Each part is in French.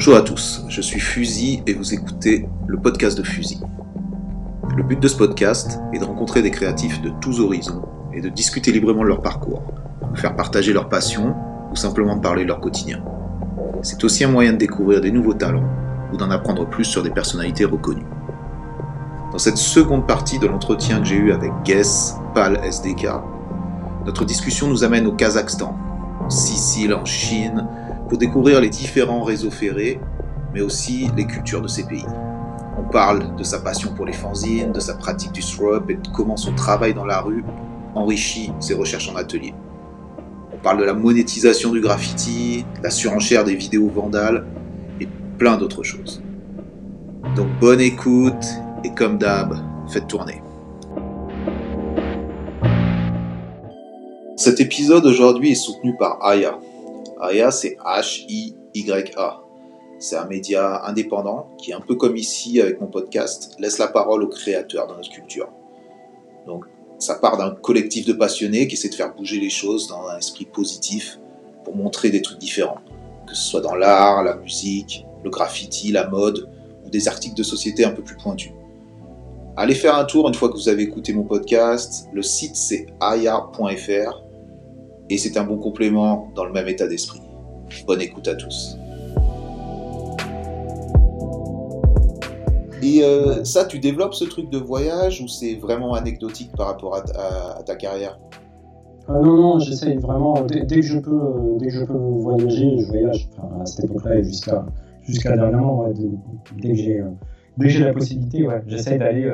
Bonjour à tous, je suis Fusil et vous écoutez le podcast de Fusil. Le but de ce podcast est de rencontrer des créatifs de tous horizons et de discuter librement de leur parcours, de faire partager leur passion ou simplement de parler de leur quotidien. C'est aussi un moyen de découvrir des nouveaux talents ou d'en apprendre plus sur des personnalités reconnues. Dans cette seconde partie de l'entretien que j'ai eu avec Guess, PAL SDK, notre discussion nous amène au Kazakhstan, en Sicile, en Chine, pour découvrir les différents réseaux ferrés, mais aussi les cultures de ces pays. On parle de sa passion pour les fanzines, de sa pratique du throw et de comment son travail dans la rue enrichit ses recherches en atelier. On parle de la monétisation du graffiti, la surenchère des vidéos vandales et plein d'autres choses. Donc bonne écoute et comme d'hab, faites tourner. Cet épisode aujourd'hui est soutenu par Aya. Aya, c'est H-I-Y-A. C'est un média indépendant qui, un peu comme ici avec mon podcast, laisse la parole aux créateurs dans notre culture. Donc, ça part d'un collectif de passionnés qui essaie de faire bouger les choses dans un esprit positif pour montrer des trucs différents. Que ce soit dans l'art, la musique, le graffiti, la mode ou des articles de société un peu plus pointus. Allez faire un tour une fois que vous avez écouté mon podcast. Le site c'est aya.fr et c'est un bon complément dans le même état d'esprit. Bonne écoute à tous. Et euh, ça, tu développes ce truc de voyage ou c'est vraiment anecdotique par rapport à, ta carrière? Euh, Non, non, j'essaye vraiment, dès, que je peux, euh, dès que je peux voyager, je voyage. À cette époque-là et jusqu'à jusqu'à dernièrement, j'ai dès que j'ai la possibilité, ouais, j'essaie d'aller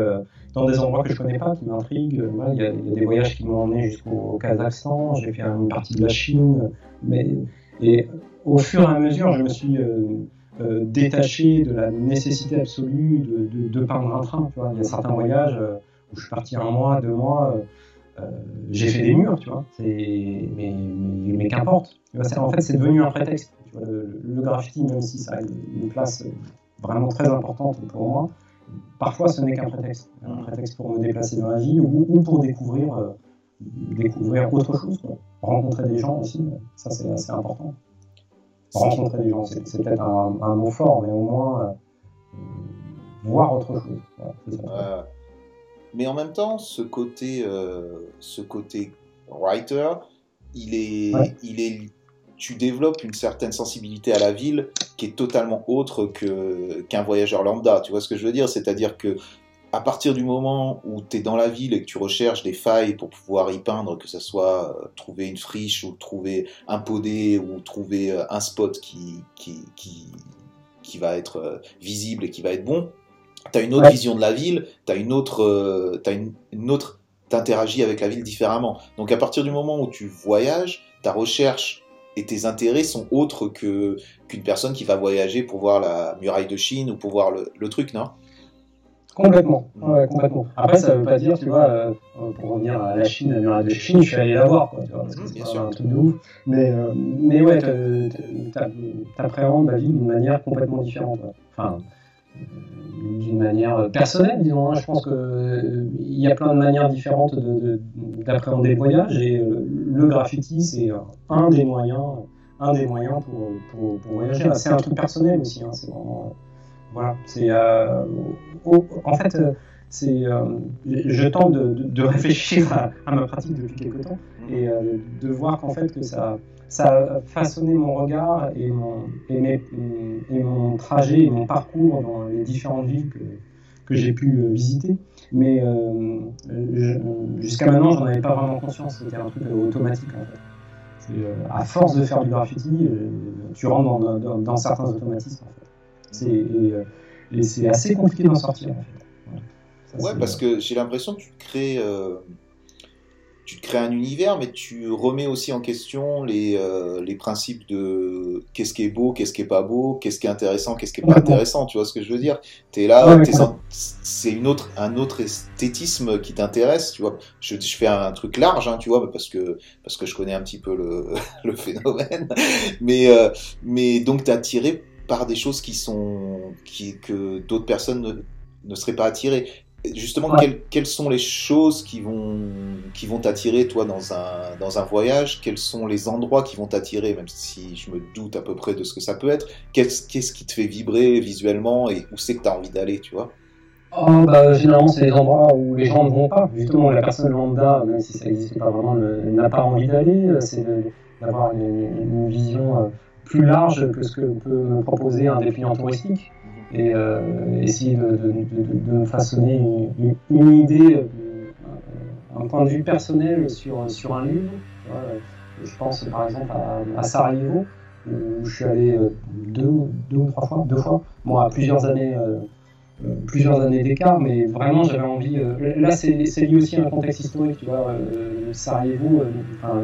dans des endroits que je connais pas, qui m'intriguent. Il y, a des voyages qui m'ont emmené jusqu'au Kazakhstan, j'ai fait une partie de la Chine, mais et au fur et à mesure, je me suis euh, euh, détaché de la nécessité absolue de, peindre un train. Il y a certains voyages euh, où je suis parti un mois, deux mois, j'ai fait des murs, tu vois. Mais, qu'importe. En fait, c'est devenu un prétexte. Le, le, graffiti, même si ça a une place vraiment très importante pour moi, parfois ce n'est qu'un prétexte, un prétexte pour me déplacer dans la vie ou, pour découvrir, euh, découvrir autre chose, rencontrer des gens aussi, ça c'est assez important. Rencontrer des gens, c'est peut-être un, mot fort, mais au moins euh, voir autre chose. Mais en même temps, ce côté, euh, ce côté writer, il est, il est tu développes une certaine sensibilité à la ville qui est totalement autre que, qu'un voyageur lambda. Tu vois ce que je veux dire? C'est-à-dire que à partir du moment où tu es dans la ville et que tu recherches des failles pour pouvoir y peindre, que ce soit euh, trouver une friche ou trouver un podé ou trouver euh, un spot qui, qui, qui, qui, va être euh, visible et qui va être bon, tu as une autre vision de la ville, tu as une autre... as une, une autre t'interagis avec la ville différemment. Donc à partir du moment où tu voyages, ta recherche et tes intérêts sont autres que qu'une personne qui va voyager pour voir la muraille de Chine ou pour voir le, truc, non? Complètement, ouais, complètement. Après, ça veut pas dire, tu vois, euh, pour revenir à la Chine, la muraille de Chine, je suis allé la voir, quoi, tu vois, parce que c'est un truc de ouf. Mais, euh, mais ouais, t'appréhendes la vie d'une manière complètement différente. Enfin, d'une manière personnelle, disons. Hein. Je pense qu'il y a plein de manières différentes d'appréhender le voyage et le graffiti, c'est un des moyens, un des moyens pour, pour, voyager. C'est un truc personnel aussi. Hein. C'est vraiment, voilà. C'est euh, en fait, c'est euh, je tente de, réfléchir à, ma pratique depuis quelque temps et euh, de voir qu'en fait que ça ça a façonné mon regard et mon, et, et mon trajet et mon parcours dans les différentes villes que, que j'ai pu euh, visiter. Mais euh, jusqu'à maintenant, j'en avais pas vraiment conscience. C'était un truc automatique en fait. à force de faire du graffiti, tu rentres dans, dans, certains automatismes en fait. C'est assez compliqué d'en sortir en fait. Ouais, parce que j'ai l'impression que tu crées tu te crées un univers, mais tu remets aussi en question les, euh, les principes de qu'est-ce qui est beau, qu'est-ce qui est pas beau, qu'est-ce qui est intéressant, qu'est-ce qui est pas intéressant. Tu vois ce que je veux dire? Tu es là, c'est une autre, un autre esthétisme qui t'intéresse. Tu vois, je, je, fais un truc large, hein, tu vois, parce que parce que je connais un petit peu le, le phénomène. Mais euh, mais donc t'es attiré par des choses qui sont qui que d'autres personnes ne, ne seraient pas attirées. Justement, quelles, sont les choses qui vont qui vont t'attirer, toi, dans un, dans un voyage? Quels sont les endroits qui vont t'attirer, même si je me doute à peu près de ce que ça peut être? Qu'est-ce qui te fait vibrer visuellement et où c'est que tu as envie d'aller, tu vois? Oh, bah, Généralement, c'est les endroits où les gens ne vont pas. Justement, la personne lambda, même si ça n'existe pas vraiment, n'a pas envie d'aller. C'est d'avoir une, vision euh, plus large que ce que peut me proposer un dépliant touristique et euh, essayer de, de, façonner une, idée, euh, un point de vue personnel sur, sur un lieu. Je pense par exemple à, Sarajevo, où je suis allé deux, deux, ou trois fois, deux fois, bon, à plusieurs années euh, plusieurs années d'écart, mais vraiment j'avais envie. Euh, là, c'est lié aussi à un contexte historique, tu vois. Euh, Sarajevo, enfin,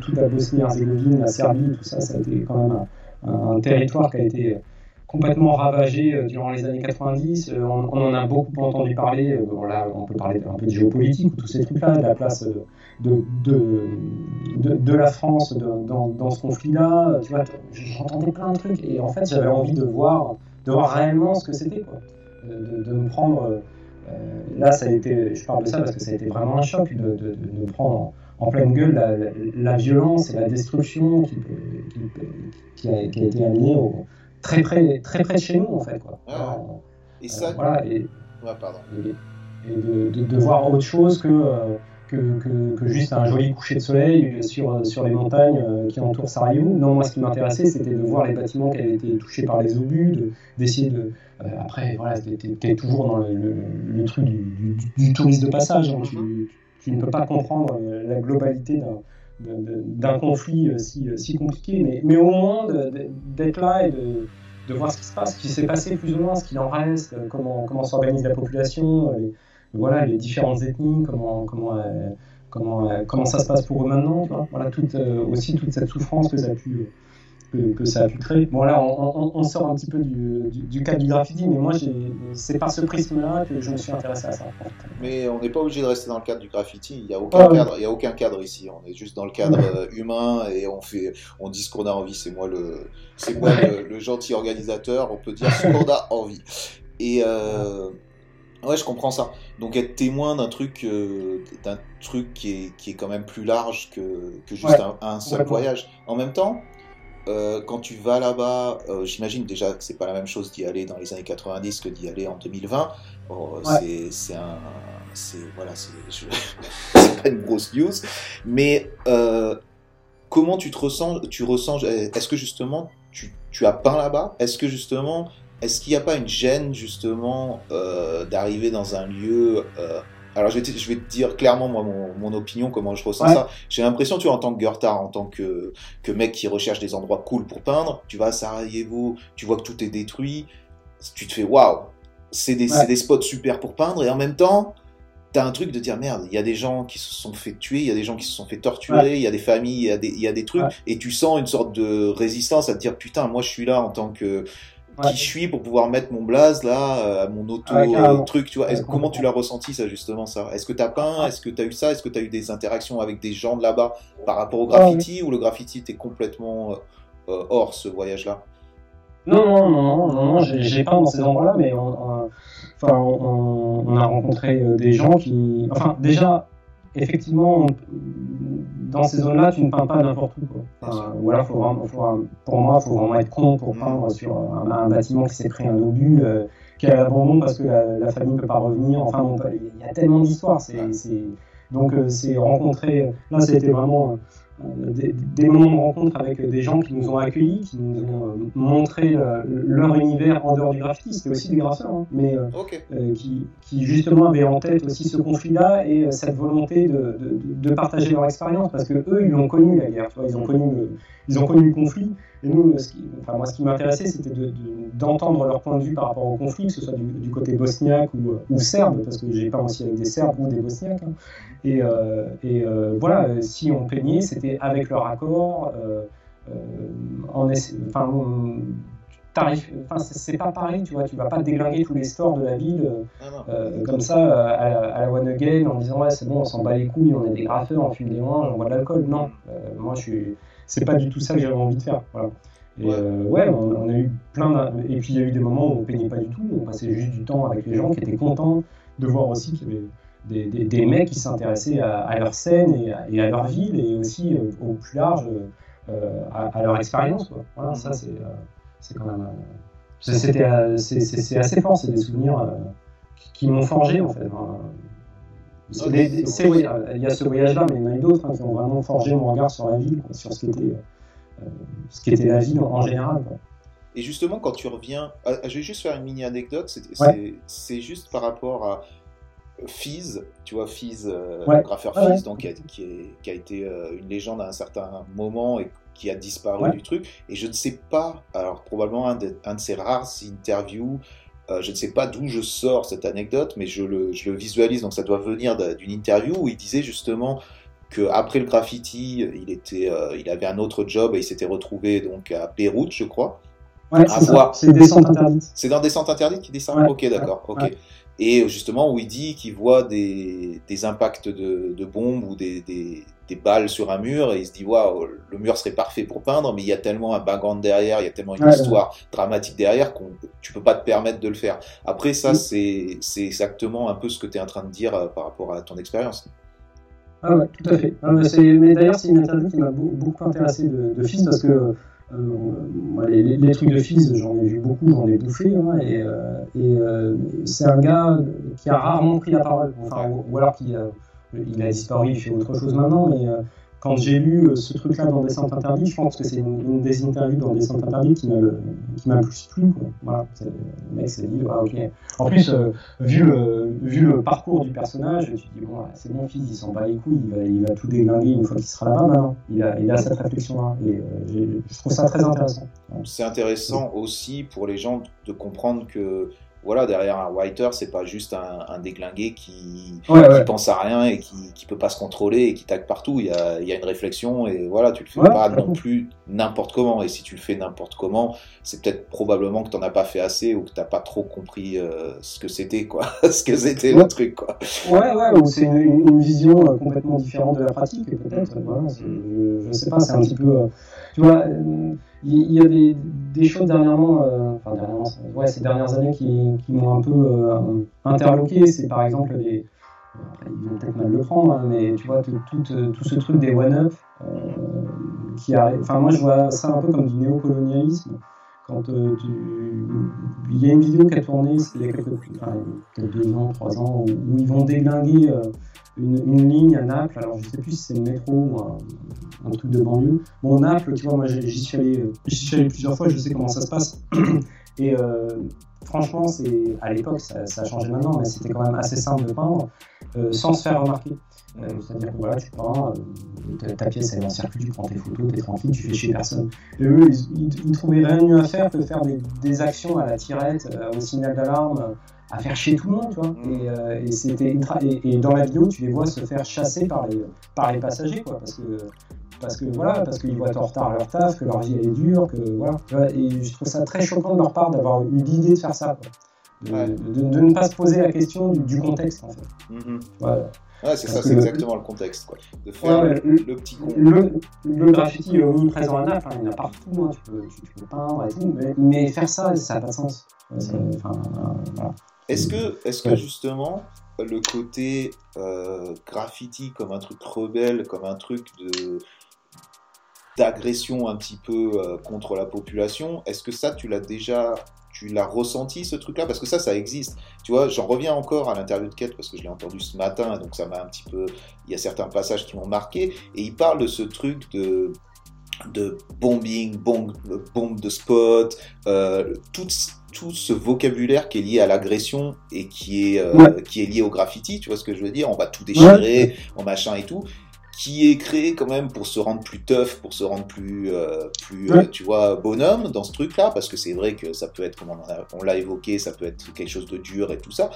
toute la Bosnie-Herzégovine, la Serbie, tout ça, ça a été quand même un, territoire qui a été complètement ravagé durant les années 90. On, en a beaucoup entendu parler. là, on peut parler un peu de géopolitique ou tous ces trucs-là, de la place de, de, de, la France dans, ce conflit-là. Tu vois, j'entendais plein de trucs et en fait, j'avais envie de voir, de voir réellement ce que c'était de, me prendre. Euh, là, ça a été, je parle de ça parce que ça a été vraiment un choc de, de, me prendre en, pleine gueule la, violence et la destruction qui, qui, a, été amenée très, près, très près de chez nous, en fait. Quoi. et ça. Euh, voilà, et, pardon. et, de, voir autre chose que. Euh, que, juste un joli coucher de soleil sur, sur les montagnes euh, qui entourent Sarajevo. Non, moi, ce qui m'intéressait, c'était de voir les bâtiments qui avaient été touchés par les obus, d'essayer de. Euh, après, voilà, es toujours dans le, truc du, tourisme de passage. Hein. Tu, ne peux pas comprendre euh, la globalité d'un conflit si, si compliqué, mais, au moins d'être là et de, voir ce qui se passe, ce qui s'est passé plus ou moins, ce qu'il en reste, comment, comment s'organise la population voilà, les différentes ethnies, comment, euh, euh, ça se passe pour eux maintenant, voilà, toute, euh, aussi toute cette souffrance que ça a pu, que, ça a pu créer. Bon, là, on, sort un petit peu du, du, cadre du graffiti, mais moi, c'est par ce prisme-là que je me suis intéressé à ça. Mais on n'est pas obligé de rester dans le cadre du graffiti. Il n'y a, aucun cadre, il y a aucun cadre ici. On est juste dans le cadre humain et on, fait, on dit ce qu'on a envie. C'est moi, le, gentil organisateur. On peut dire ce qu'on a envie. Et. Ouais, je comprends ça. Donc être témoin d'un truc, euh, d'un truc qui est, qui est quand même plus large que, que juste un, seul voyage. En même temps, euh, quand tu vas là-bas, euh, j'imagine déjà que c'est pas la même chose d'y aller dans les années 90 que d'y aller en 2020. C'est un, c'est voilà, c'est pas une grosse news, mais comment tu te ressens Tu ressens Est-ce que justement tu, tu as peint là-bas? Est-ce que justement est-ce qu'il n'y a pas une gêne justement euh, d'arriver dans un lieu euh, alors je vais, te, je vais, te, dire clairement moi mon, opinion comment je ressens ça. J'ai l'impression tu vois en tant que Goethe, en tant que, que mec qui recherche des endroits cool pour peindre, tu vas à Sarajevo, tu vois que tout est détruit, tu te fais waouh, c'est des, des, spots super pour peindre et en même temps t'as un truc de dire merde, il y a des gens qui se sont fait tuer, il y a des gens qui se sont fait torturer, il y a des familles, il y a des, il y a des trucs et tu sens une sorte de résistance à te dire putain moi je suis là en tant que qui je suis pour pouvoir mettre mon blaze là, euh, mon auto euh, truc, tu vois. comment tu l'as ressenti ça justement ça? Est-ce que tu as peint Est-ce que tu as eu ça? Est-ce que tu as eu des interactions avec des gens de là-bas par rapport au graffiti? Ou le graffiti était complètement euh, hors ce voyage-là? Non, non, non, non, non, j'ai peint dans ces endroits-là, mais on, enfin, on, a rencontré des gens qui, enfin, déjà, effectivement, dans ces zones-là, tu ne peins pas n'importe où. Quoi. ou alors, faut pour moi, il faut vraiment être con pour peindre sur un, bâtiment qui s'est pris un obus, euh, qui a l'abandon parce que la, famille ne peut pas revenir. Enfin, il y a tellement d'histoires. Donc, euh, c'est rencontrer. Là, c'était vraiment euh, des, moments de rencontre avec des gens qui nous ont accueillis, qui nous ont euh, montré euh, leur univers en dehors du graffiti. C'était aussi des graffeurs, hein, mais qui, qui, justement avaient en tête aussi ce conflit-là et cette volonté de, de, partager leur expérience parce que eux, ils ont connu la guerre, ils ont connu le, ils ont connu le conflit. Et nous, ce qui, enfin, moi, ce qui m'intéressait, c'était d'entendre leur point de vue par rapport au conflit, que ce soit du, côté bosniaque ou, ou, serbe, parce que j'ai pas aussi avec des serbes ou des bosniaques. Hein. Et, euh, et euh, voilà, si on peignait, c'était avec leur accord. Euh, en enfin, enfin c'est pas pareil, tu vois, tu vas pas déglinguer tous les stores de la ville comme ça à, la One Again en disant ouais c'est bon on s'en bat les couilles, on est des graffeurs, on fume des moins, on boit de l'alcool. Non, moi je suis c'est pas du tout ça que j'avais envie de faire. Voilà. Et ouais, euh, on, a eu plein Et puis il y a eu des moments où on peignait pas du tout, on passait juste du temps avec les gens qui étaient contents de voir aussi qu'il y avait des, des, des mecs qui s'intéressaient à, à, leur scène et à, et à, leur ville et aussi euh, au plus large euh, à, à, leur expérience. Voilà, ça c'est quand même c'est assez fort, c'est des souvenirs qui, qui m'ont forgé en fait. Hein. Des, il y a ce voyage-là, mais il y en a d'autres hein, qui ont vraiment forgé mon regard sur la ville, sur ce qu'était euh, ce qui était la ville en, général. Quoi. Et justement, quand tu reviens, ah, je vais juste faire une mini anecdote, c'est ouais. juste par rapport à Fizz, tu vois, Fizz, euh, ouais. le graffeur ouais, Fizz, donc, qui, a, qui, est, qui a été euh, une légende à un certain moment et qui a disparu du truc. Et je ne sais pas, alors probablement un de, un de ses rares interviews, euh, je ne sais pas d'où je sors cette anecdote, mais je le, je le visualise, donc ça doit venir d'une interview où il disait justement qu'après le graffiti, il, était, euh, il avait un autre job et il s'était retrouvé donc à Beyrouth, je crois. Ouais, c'est Descente Interdite. C'est dans Descente Interdite qu'il dit ça? Ouais, Ok, d'accord. ok. Et justement, où il dit qu'il voit des, des impacts de, de, bombes ou des, des, des, balles sur un mur, et il se dit Waouh, le mur serait parfait pour peindre, mais il y a tellement un background derrière, il y a tellement une histoire dramatique derrière qu'on tu peux pas te permettre de le faire. Après, ça, c'est exactement un peu ce que tu es en train de dire euh, par rapport à ton expérience. Ah ouais, tout à fait. Ah mais d'ailleurs, c'est une interview qui m'a beaucoup intéressé de, de Fils parce que euh, les, les, trucs de Fils, j'en ai vu beaucoup, j'en ai bouffé. Hein, et, euh, et c'est un gars qui a rarement pris la parole. Enfin, ou, ou alors qu'il a, il a disparu, il fait autre chose maintenant. Mais quand j'ai lu ce truc-là dans Descente Interdite, je pense que c'est une, des interviews dans Descente Interdite qui m'a le, plus plu. Voilà, le mec s'est dit, ah, ok. En plus, euh, vu, le, parcours du personnage, tu te dis, bon, c'est mon fils, il s'en bat les couilles, il va, tout déglinguer une fois qu'il sera là-bas maintenant. Il a, il a cette réflexion-là. Et euh, je trouve ça très intéressant. C'est intéressant aussi pour les gens de comprendre que voilà, derrière un writer, c'est pas juste un, un déglingué qui, ouais, ouais. qui, pense à rien et qui, qui peut pas se contrôler et qui tague partout. Il y a, il y a une réflexion et voilà, tu le fais ouais, pas non plus n'importe comment. Et si tu le fais n'importe comment, c'est peut-être probablement que t'en as pas fait assez ou que t'as pas trop compris euh, ce que c'était, quoi. ce que c'était le truc, quoi. Ouais, ouais, ou c'est une, une, vision euh, complètement différente de la pratique, peut-être. Voilà, je, je sais pas, c'est un petit peu. Euh, tu vois, il y a des, des choses dernièrement, euh, enfin dernièrement, ouais, ces dernières années qui, qui m'ont un peu euh, interloqué. C'est par exemple des, ils vont peut-être mal le prendre, hein, mais tu vois tout, tout, tout ce truc des one-up euh, Enfin moi je vois ça un peu comme du néocolonialisme. Quand euh, il y a une vidéo qui a tourné il y a deux ans, trois ans, où, ils vont déglinguer une, une, ligne à Naples. Alors, je sais plus si c'est le métro ou un, truc de banlieue. Bon, Naples, tu vois, moi, j'y suis, allé, plusieurs fois, je sais comment ça se passe. Et euh, franchement, à l'époque, ça, a changé maintenant, mais c'était quand même assez simple de peindre euh, sans se faire remarquer. Euh, C'est-à-dire que voilà, tu prends euh, ta pièce, elle est en circuit, tu prends tes photos, t'es tranquille, tu fais chez personne. Et eux, ils, ils, ils trouvaient rien de mieux à faire que faire des, des actions à la tirette, euh, au signal d'alarme à faire chier tout le monde, tu vois. Et, euh, et c'était et, et, dans la vidéo, tu les vois se faire chasser par les par les passagers, quoi, parce que parce que voilà, parce qu'ils être en retard à leur taf, que leur vie elle est dure, que voilà. Et je trouve ça très choquant de leur part d'avoir eu l'idée de faire ça, quoi. De, ouais. de, de, ne pas se poser la question du, du contexte, en fait. Mm -hmm. voilà. Ouais, c'est ça, c'est exactement le contexte, quoi. De faire ouais, le, le, petit con. Le, le graffiti à Naples, hein, il y en a partout, hein, tu, peux, tu, tu, peux peindre et tout, mais, mais faire ça, ça n'a pas de sens. Voilà. Est-ce que, est que justement, le côté euh, graffiti comme un truc rebelle, comme un truc de d'agression un petit peu euh, contre la population, est-ce que ça, tu l'as déjà, tu l'as ressenti ce truc-là? Parce que ça, ça existe. Tu vois, j'en reviens encore à l'interview de Kate parce que je l'ai entendu ce matin, donc ça m'a un petit peu. Il y a certains passages qui m'ont marqué, et il parle de ce truc de de bombing, bombe, bombe de spot, euh, tout, tout ce vocabulaire qui est lié à l'agression et qui est, euh, ouais. qui est lié au graffiti, tu vois ce que je veux dire? On va tout déchirer, ouais. on machin et tout qui est créé quand même pour se rendre plus tough, pour se rendre plus, euh, plus ouais. euh, tu vois, bonhomme dans ce truc-là, parce que c'est vrai que ça peut être, comme on l'a évoqué, ça peut être quelque chose de dur et tout ça,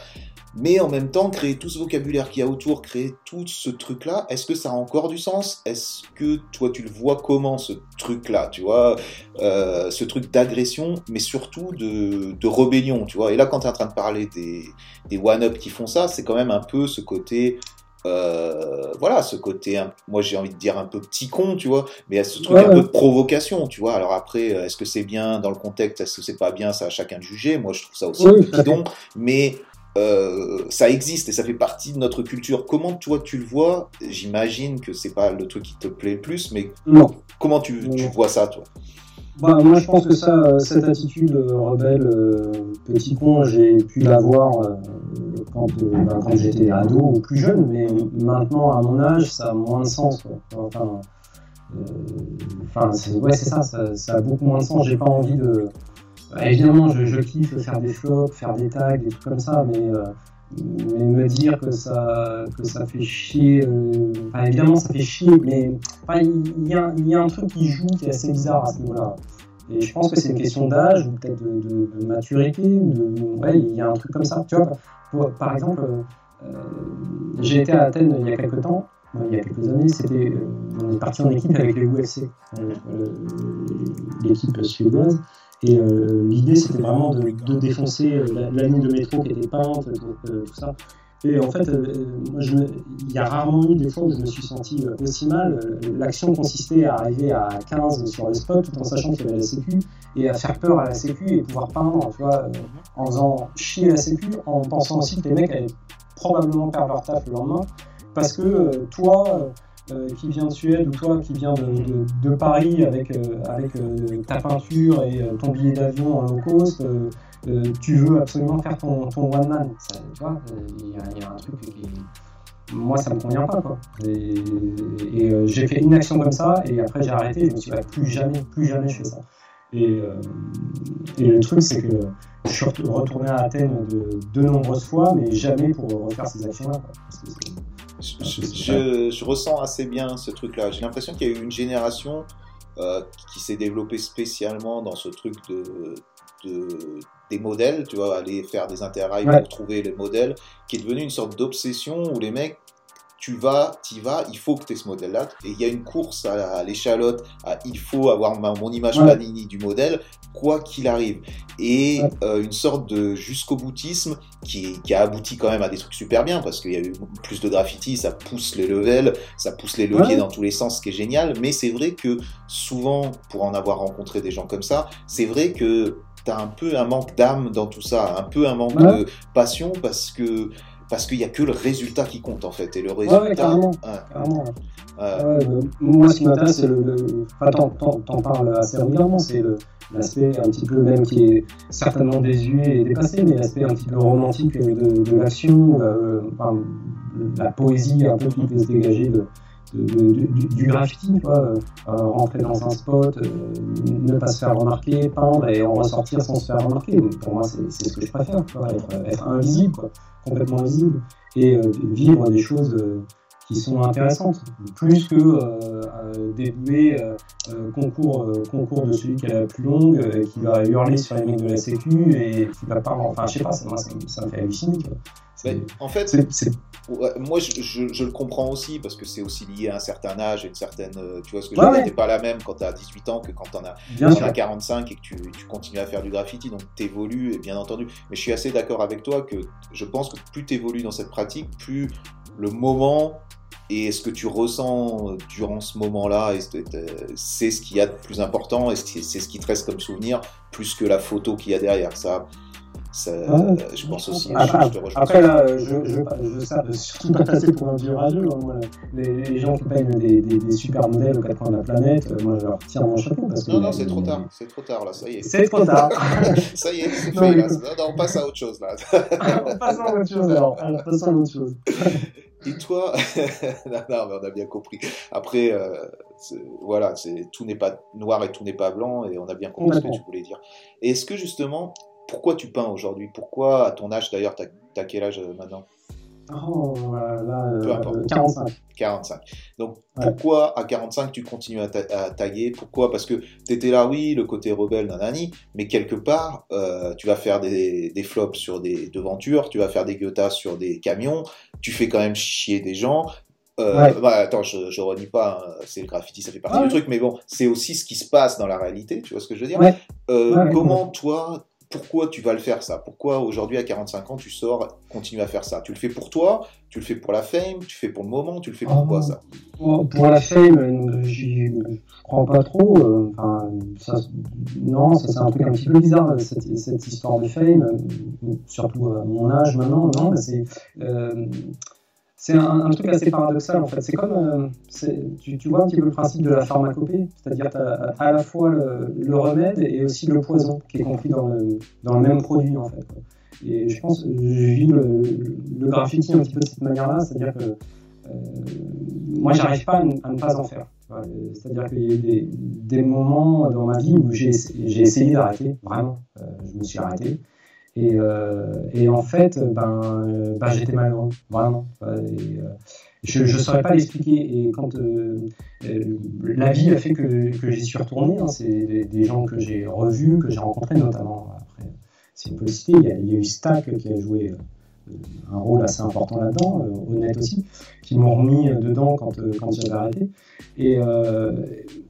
mais en même temps, créer tout ce vocabulaire qu'il y a autour, créer tout ce truc-là, est-ce que ça a encore du sens? Est-ce que toi, tu le vois comment, ce truc-là, tu vois, euh, ce truc d'agression, mais surtout de, de, rébellion, tu vois? Et là, quand tu es en train de parler des, des one-up qui font ça, c'est quand même un peu ce côté euh, voilà, ce côté, moi j'ai envie de dire un peu petit con, tu vois, mais il y a ce truc ouais, un ouais. peu de provocation, tu vois. Alors après, euh, est-ce que c'est bien dans le contexte, est-ce que c'est pas bien, ça à chacun de juger. Moi je trouve ça aussi oui, bidon, mais euh, ça existe et ça fait partie de notre culture. Comment toi tu le vois? J'imagine que c'est pas le truc qui te plaît le plus, mais Non. comment tu, tu vois ça, toi? Bah, moi, je pense que ça, euh, cette attitude euh, rebelle, euh, petit con, j'ai pu l'avoir euh, quand, euh, bah, quand j'étais ado ou plus jeune, mais maintenant, à mon âge, ça a moins de sens. quoi. Enfin, euh, enfin, c'est ouais, c'est ça, ça, ça a beaucoup moins de sens. J'ai pas envie de. Bah, évidemment, je, je kiffe faire des flops, faire des tags, des trucs comme ça, mais. euh, mais me dire que ça, que ça fait chier, euh, enfin évidemment ça fait chier, mais il y, a, un truc qui joue qui est assez bizarre à ce niveau-là. Et je pense que c'est une question d'âge ou peut-être de, de- de maturité. De, ouais, il y a un truc comme ça. Tu vois, par exemple, euh, j'ai été à Athènes il y a quelques temps, euh, il y a quelques années, c'était, euh, on est parti en équipe avec les UFC, euh, euh, l'équipe suédoise. Et l'idée, c'était vraiment de, défoncer la, la ligne de métro qui était peinte, tout ça. Et en fait, euh, il y a rarement eu des fois où je me suis senti euh, aussi mal. L'action consistait à arriver à 15 sur le spot tout en sachant qu'il y avait la sécu et à faire peur à la sécu et pouvoir peindre, tu vois, euh, en faisant chier la sécu, en pensant aussi que les mecs allaient probablement perdre leur taf le lendemain parce que toi, qui viens de Suède ou toi qui viens de, Paris avec, avec ta peinture et ton billet d'avion en low cost, euh, tu veux absolument faire ton, ton one man. Ça, tu vois, euh, il y, a- il y a un truc qui. Moi, ça me convient pas, quoi. Et, et, euh, j'ai fait une action comme ça, et après j'ai arrêté, je me suis dit, bah, plus jamais, plus jamais je fais ça. Et, euh, et le truc, c'est que je suis ret- retourné à Athènes de, de nombreuses fois, mais jamais pour refaire ces actions-là. je, je- je ressens assez bien ce truc-là. J'ai l'impression qu'il y a eu une génération euh, qui s'est développée spécialement dans ce truc de, de- des modèles, tu vois, aller faire des interrails Ouais. pour trouver les modèles, qui est devenu une sorte d'obsession où les mecs, tu vas, t'y vas, il faut que tu aies ce modèle-là. Et il y a une course à, l'échalote, à il faut avoir ma- mon image Ouais. panini du modèle, quoi qu'il arrive. Et Ouais. euh, une sorte de jusqu'au boutisme qui, qui a abouti quand même à des trucs super bien parce qu'il y a eu plus de graffiti, ça pousse les levels, ça pousse les leviers Ouais. dans tous les sens, ce qui est génial. Mais c'est vrai que souvent, pour en avoir rencontré des gens comme ça, c'est vrai que t'as un peu un manque d'âme dans tout ça, un peu un manque Ouais. de passion parce que parce qu'il y a que le résultat qui compte en fait et le résultat. carrément. ouais, Carrément. Ouais, euh, moi, ce qui m'intéresse, c'est le. le... Enfin, t'en, parles assez régulièrement, c'est le- l'aspect un petit peu même qui est certainement désuet et dépassé, mais l'aspect un petit peu romantique de, de l'action, euh, enfin, la poésie un peu qui peut se dégager de- du, graffiti, tu vois, euh, euh, rentrer dans un spot, euh, ne pas se faire remarquer, peindre et en ressortir sans se faire remarquer. Donc, pour moi, c'est, ce que je préfère, être, invisible, quoi, complètement invisible, et vivre des choses. qui sont intéressantes, plus que euh, concours, concours de celui qui a la plus longue, qui va hurler sur les mecs de la Sécu et qui va pas. Enfin, je sais pas, ça, ça, me- fait halluciner. Mais en fait, Ouais, moi, je, je- je le comprends aussi parce que c'est aussi lié à un certain âge et une certaine. euh, Tu vois ce que je Ouais, veux dire ouais. Pas la même quand t'as 18 ans que quand t'en as, Bien t'en sûr. as 45 et que tu, tu continues à faire du graffiti, donc t'évolues, et bien entendu. Mais je suis assez d'accord avec toi que je pense que plus t'évolues dans cette pratique, plus le moment et ce que tu ressens durant ce moment-là, c'est euh, c'est ce qu'il y a de plus important et c'est c'est ce qui te reste comme souvenir, plus que la photo qu'il y a derrière. Ça, ça Ouais. je pense aussi. Après, je rejoins après, là, je, je, je, je surtout pas passer pour un vieux rageux. hein, les, les gens qui peignent des, des, des super modèles aux quatre coins de la planète, euh, moi je leur tire mon chapeau. Parce que Non, non, c'est trop tard. C'est trop tard, là, ça y est. C'est trop tard. ça y est, c'est fait, là. Non, on passe à autre chose, là. passons à autre chose alors. alors passons à autre chose. Et toi, non, non, mais on a bien compris. Après, euh, voilà, tout n'est pas noir et tout n'est pas blanc, et on a bien compris ce que tu voulais dire. Et est-ce que justement, pourquoi tu peins aujourd'hui? Pourquoi, à ton âge d'ailleurs, t'as as quel âge euh, maintenant? Oh, voilà, là, Peu euh, importe. 45. 45. Donc Ouais. pourquoi à 45 tu continues à, ta- à tailler? Pourquoi? Parce que tu étais là, oui, le côté rebelle, nanani, mais quelque part, euh, tu vas faire des, des flops sur des devantures, tu vas faire des guettas sur des camions, tu fais quand même chier des gens. Euh, Ouais. bah, attends, je, je renie pas, hein, c'est le graffiti, ça fait partie Ouais. du truc, mais bon, c'est aussi ce qui se passe dans la réalité, tu vois ce que je veux dire? Ouais. Euh, Ouais, Comment toi, pourquoi tu vas le faire ça? Pourquoi aujourd'hui à 45 ans tu sors, continue à faire ça? Tu le fais pour toi Tu le fais pour la fame Tu le fais pour le moment Tu le fais pour Oh. quoi ça? Pour, pour la fame, euh, je crois pas trop. euh, Enfin, ça, non, ça c'est un truc un petit peu bizarre cette, cette histoire de fame, euh, surtout à mon âge maintenant. Non, c'est euh, c'est un, truc assez paradoxal en fait. C'est comme euh, tu, vois un petit peu le principe de la pharmacopée, c'est-à-dire à la fois le, remède et aussi le poison qui est compris dans le, même produit en fait. Et je pense, je vis le, graffiti un petit peu de cette manière-là, c'est-à-dire que euh, moi, j'arrive pas à ne, pas en faire. C'est-à-dire qu'il y a eu des, moments dans ma vie où j'ai j'ai essayé d'arrêter, vraiment. Euh, je me suis arrêté. Et, euh, et en fait, ben, euh, ben, j'étais malheureux, vraiment. Euh, euh, je ne saurais pas l'expliquer. Et quand euh, euh, la vie a fait que, que j'y suis retourné, hein, c'est des, gens que j'ai revus, que j'ai rencontrés notamment. Après, c'est une possibilité. Il y, a, eu Stack qui a joué euh, un rôle assez important là-dedans, euh, honnête aussi, qui m'ont remis euh, dedans quand, euh, quand j'avais arrêté. Euh, et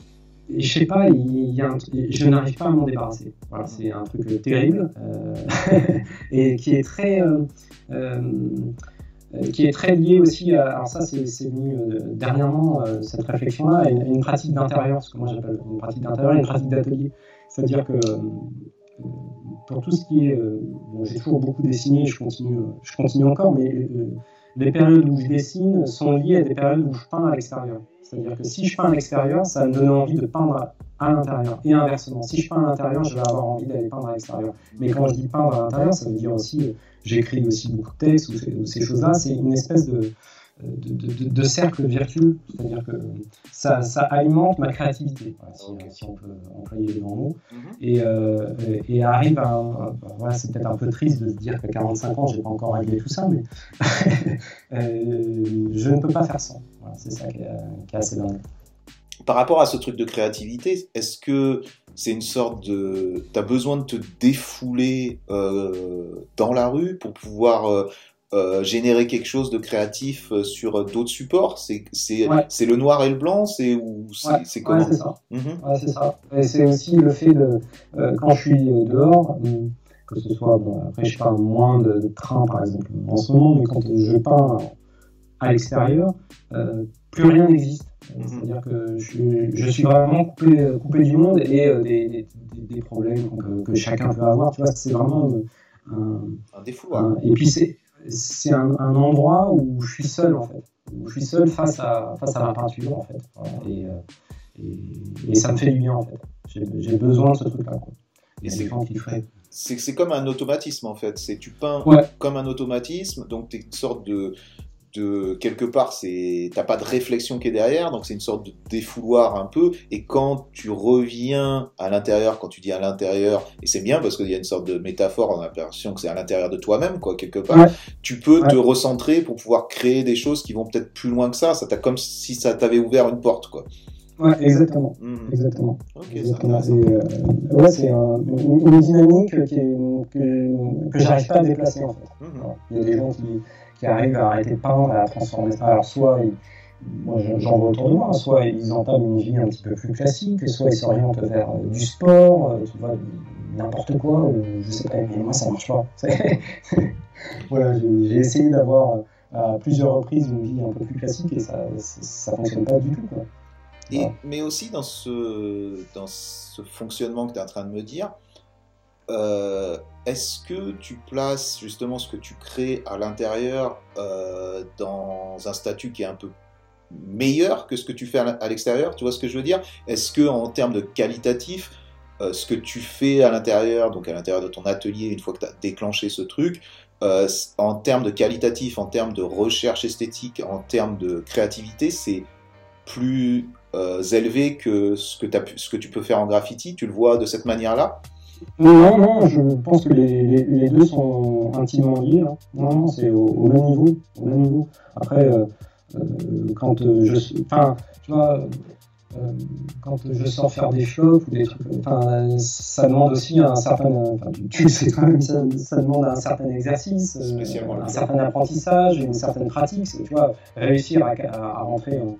je sais pas, n'arrive pas à m'en débarrasser. C'est un truc euh, terrible euh, et qui est très, euh, qui est très lié aussi à. Alors ça, c'est venu dernièrement cette réflexion-là, une, une pratique d'intérieur, ce que moi j'appelle une pratique d'intérieur, une pratique d'atelier. C'est-à-dire que pour tout ce qui est, j'ai toujours beaucoup dessiné, je continue, je continue encore, mais les périodes où je dessine sont liées à des périodes où je peins à l'extérieur. C'est-à-dire que si je peins à l'extérieur, ça me donne envie de peindre à l'intérieur. Et inversement, si je peins à l'intérieur, je vais avoir envie d'aller peindre à l'extérieur. Mais quand je dis peindre à l'intérieur, ça veut dire aussi, euh, j'écris aussi beaucoup de textes ou ces choses-là. C'est une espèce de, de, de- de cercle vertueux. C'est-à-dire que ça, ça alimente ma créativité, si, on peut employer les bons mots Mhm. et, euh, et arrive à. voilà, c'est peut-être un peu triste de se dire qu'à 45 ans, j'ai pas encore réglé tout ça, mais euh, je ne peux pas faire sans. Voilà, c'est ça qui est, qui est assez dingue. Par rapport à ce truc de créativité, est-ce que c'est une sorte de... Tu as besoin de te défouler euh, dans la rue pour pouvoir euh, euh, générer quelque chose de créatif euh, sur euh, d'autres supports? C'est c'est Ouais. le noir et le blanc? C'est ou c'est Ouais, comment? c'est ça. C'est ça. C'est aussi le fait de. euh, quand je suis dehors, que ce soit. Bon, après, je parle moins de, de train, par exemple, en ce moment, mais quand je peins à l'extérieur, euh, plus rien n'existe. Mhm. C'est-à-dire que je, je suis vraiment coupé, coupé du monde et euh, des, des- des problèmes que, que chacun peut avoir. Tu vois, c'est vraiment euh, un, Un défouloir. un- et puis c'est c'est un, un endroit où je suis seul en fait, où je suis seul face à face à ma peinture en fait, Voilà. et, euh, et, et ça me fait du bien en fait. J'ai besoin de ce truc-là. Et c'est- gens qui feraient. C'est comme un automatisme en fait. C'est tu peins Ouais. comme un automatisme, donc tu une sorte de de quelque part c'est t'as pas de réflexion qui est derrière, donc c'est une sorte de défouloir un peu. Et quand tu reviens à l'intérieur, quand tu dis à l'intérieur, et c'est bien parce qu'il y a une sorte de métaphore, on a l'impression que c'est à l'intérieur de toi-même quoi quelque part. Ouais. Tu peux Ouais. te recentrer pour pouvoir créer des choses qui vont peut-être plus loin que ça. Ça t'a comme si ça t'avait ouvert une porte quoi. Ouais, exactement, Mhm. exactement. C'est exactement. euh, ouais, c'est un- une, une dynamique qui est, que, que j'arrive pas à déplacer en fait. Voilà. Il y a des gens qui, qui arrivent à arrêter de peindre, à transformer ça. Alors, soit, ils- moi je- j'en vois autour de moi, soit ils entament une vie un petit peu plus classique, soit ils s'orientent vers euh, du sport, euh, tu vois, n'importe quoi, ou je sais pas, mais moi ça marche pas. Voilà, j'ai essayé d'avoir euh, à plusieurs reprises une vie un peu plus classique et ça, ça, fonctionne pas du tout. Quoi. Et, mais aussi dans ce, dans ce fonctionnement que tu es en train de me dire, euh, est-ce que tu places justement ce que tu crées à l'intérieur euh, dans un statut qui est un peu meilleur que ce que tu fais à l'extérieur? Tu vois ce que je veux dire? Est-ce que en termes de qualitatif, euh, ce que tu fais à l'intérieur, donc à l'intérieur de ton atelier, une fois que tu as déclenché ce truc, en termes de qualitatif, en termes de recherche esthétique, en termes de créativité, c'est plus élevé que ce que tu peux faire en graffiti? Tu le vois de cette manière-là? Non, non, je pense que les, les- les deux sont intimement liés. hein. Non, non, c'est au, au même niveau. Au même niveau. Après, euh, euh, quand je. Enfin, tu vois, euh, quand je sors faire des flops ou des trucs. Enfin, ça demande aussi un certain. Enfin, tu- sais quand même, ça, ça demande un certain exercice, euh, un certain apprentissage, une certaine pratique. Tu vois, réussir à, à- à rentrer en.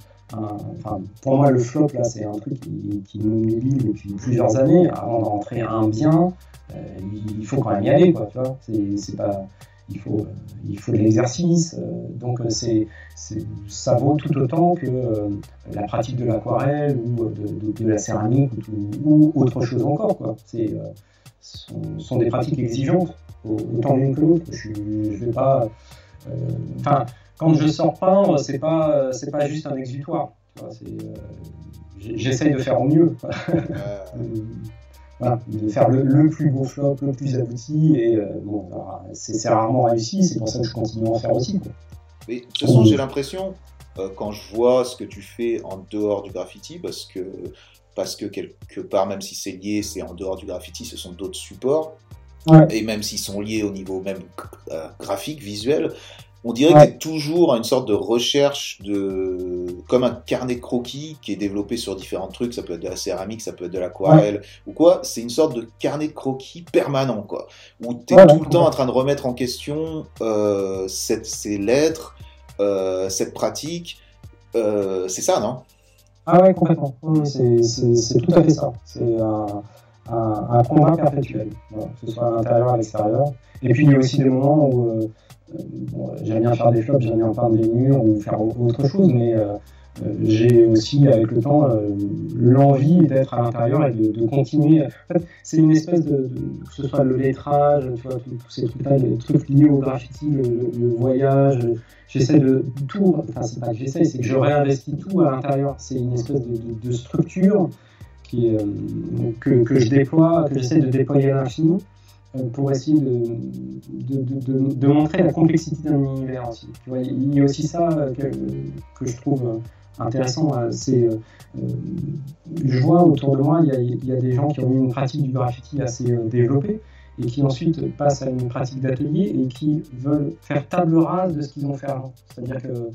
Enfin, pour moi, le flop, là, c'est un truc qui, qui m'obnubile depuis plusieurs années. Avant de rentrer un bien, euh, il faut quand même y aller, quoi. C'est pas... il faut, il faut de l'exercice. donc c'est, ça vaut tout autant que la pratique de l'aquarelle ou de, la céramique ou, autre chose encore. Quoi. C'est, sont, sont des pratiques exigeantes, autant l'une que l'autre. Je ne vais pas. Enfin, quand je sors peindre, c'est pas, c'est pas juste un exutoire. J'essaye de faire au mieux. de faire le, plus beau flop, le plus abouti, et euh, bon, c'est rarement réussi, c'est pour ça que je continue à en faire aussi. Mais de toute façon, j'ai l'impression, euh, quand je vois ce que tu fais en dehors du graffiti, parce que, parce que quelque part, même si c'est lié, c'est en dehors du graffiti, ce sont d'autres supports, et même s'ils sont liés au niveau même euh, graphique, visuel, on dirait que tu es toujours à une sorte de recherche de comme un carnet croquis qui est développé sur différents trucs, ça peut être de la céramique, ça peut être de l'aquarelle ou quoi, c'est une sorte de carnet croquis permanent quoi, où tu es tout le temps en train de remettre en question euh, cette, ces lettres, euh, cette pratique, euh, c'est ça non? Ah ouais complètement, c'est tout à fait ça, c'est un, un, combat perpétuel, que ce soit à l'intérieur, à l'extérieur, et puis il y a aussi des moments où j'aime bien faire des flops, j'aime bien peindre des murs ou faire autre chose, mais euh, euh, j'ai aussi, avec le temps, euh, l'envie d'être à l'intérieur et de, continuer. C'est une espèce de, que ce soit le lettrage, tu vois, tous ces trucs-là, les trucs liés au graffiti, le, voyage. J'essaie de tout, enfin, c'est pas que j'essaie, c'est que je réinvestis tout à l'intérieur. C'est une espèce de, structure que, que, je déploie, que j'essaie de déployer à l'infini. Euh, pour essayer de, montrer la complexité d'un univers aussi. il y a aussi ça euh, que, je trouve euh, intéressant. C'est, je vois autour de moi, il y, a, des gens qui ont une pratique du graffiti assez développée et qui ensuite passent à une pratique d'atelier et qui veulent faire table rase de ce qu'ils ont fait avant. C'est-à-dire que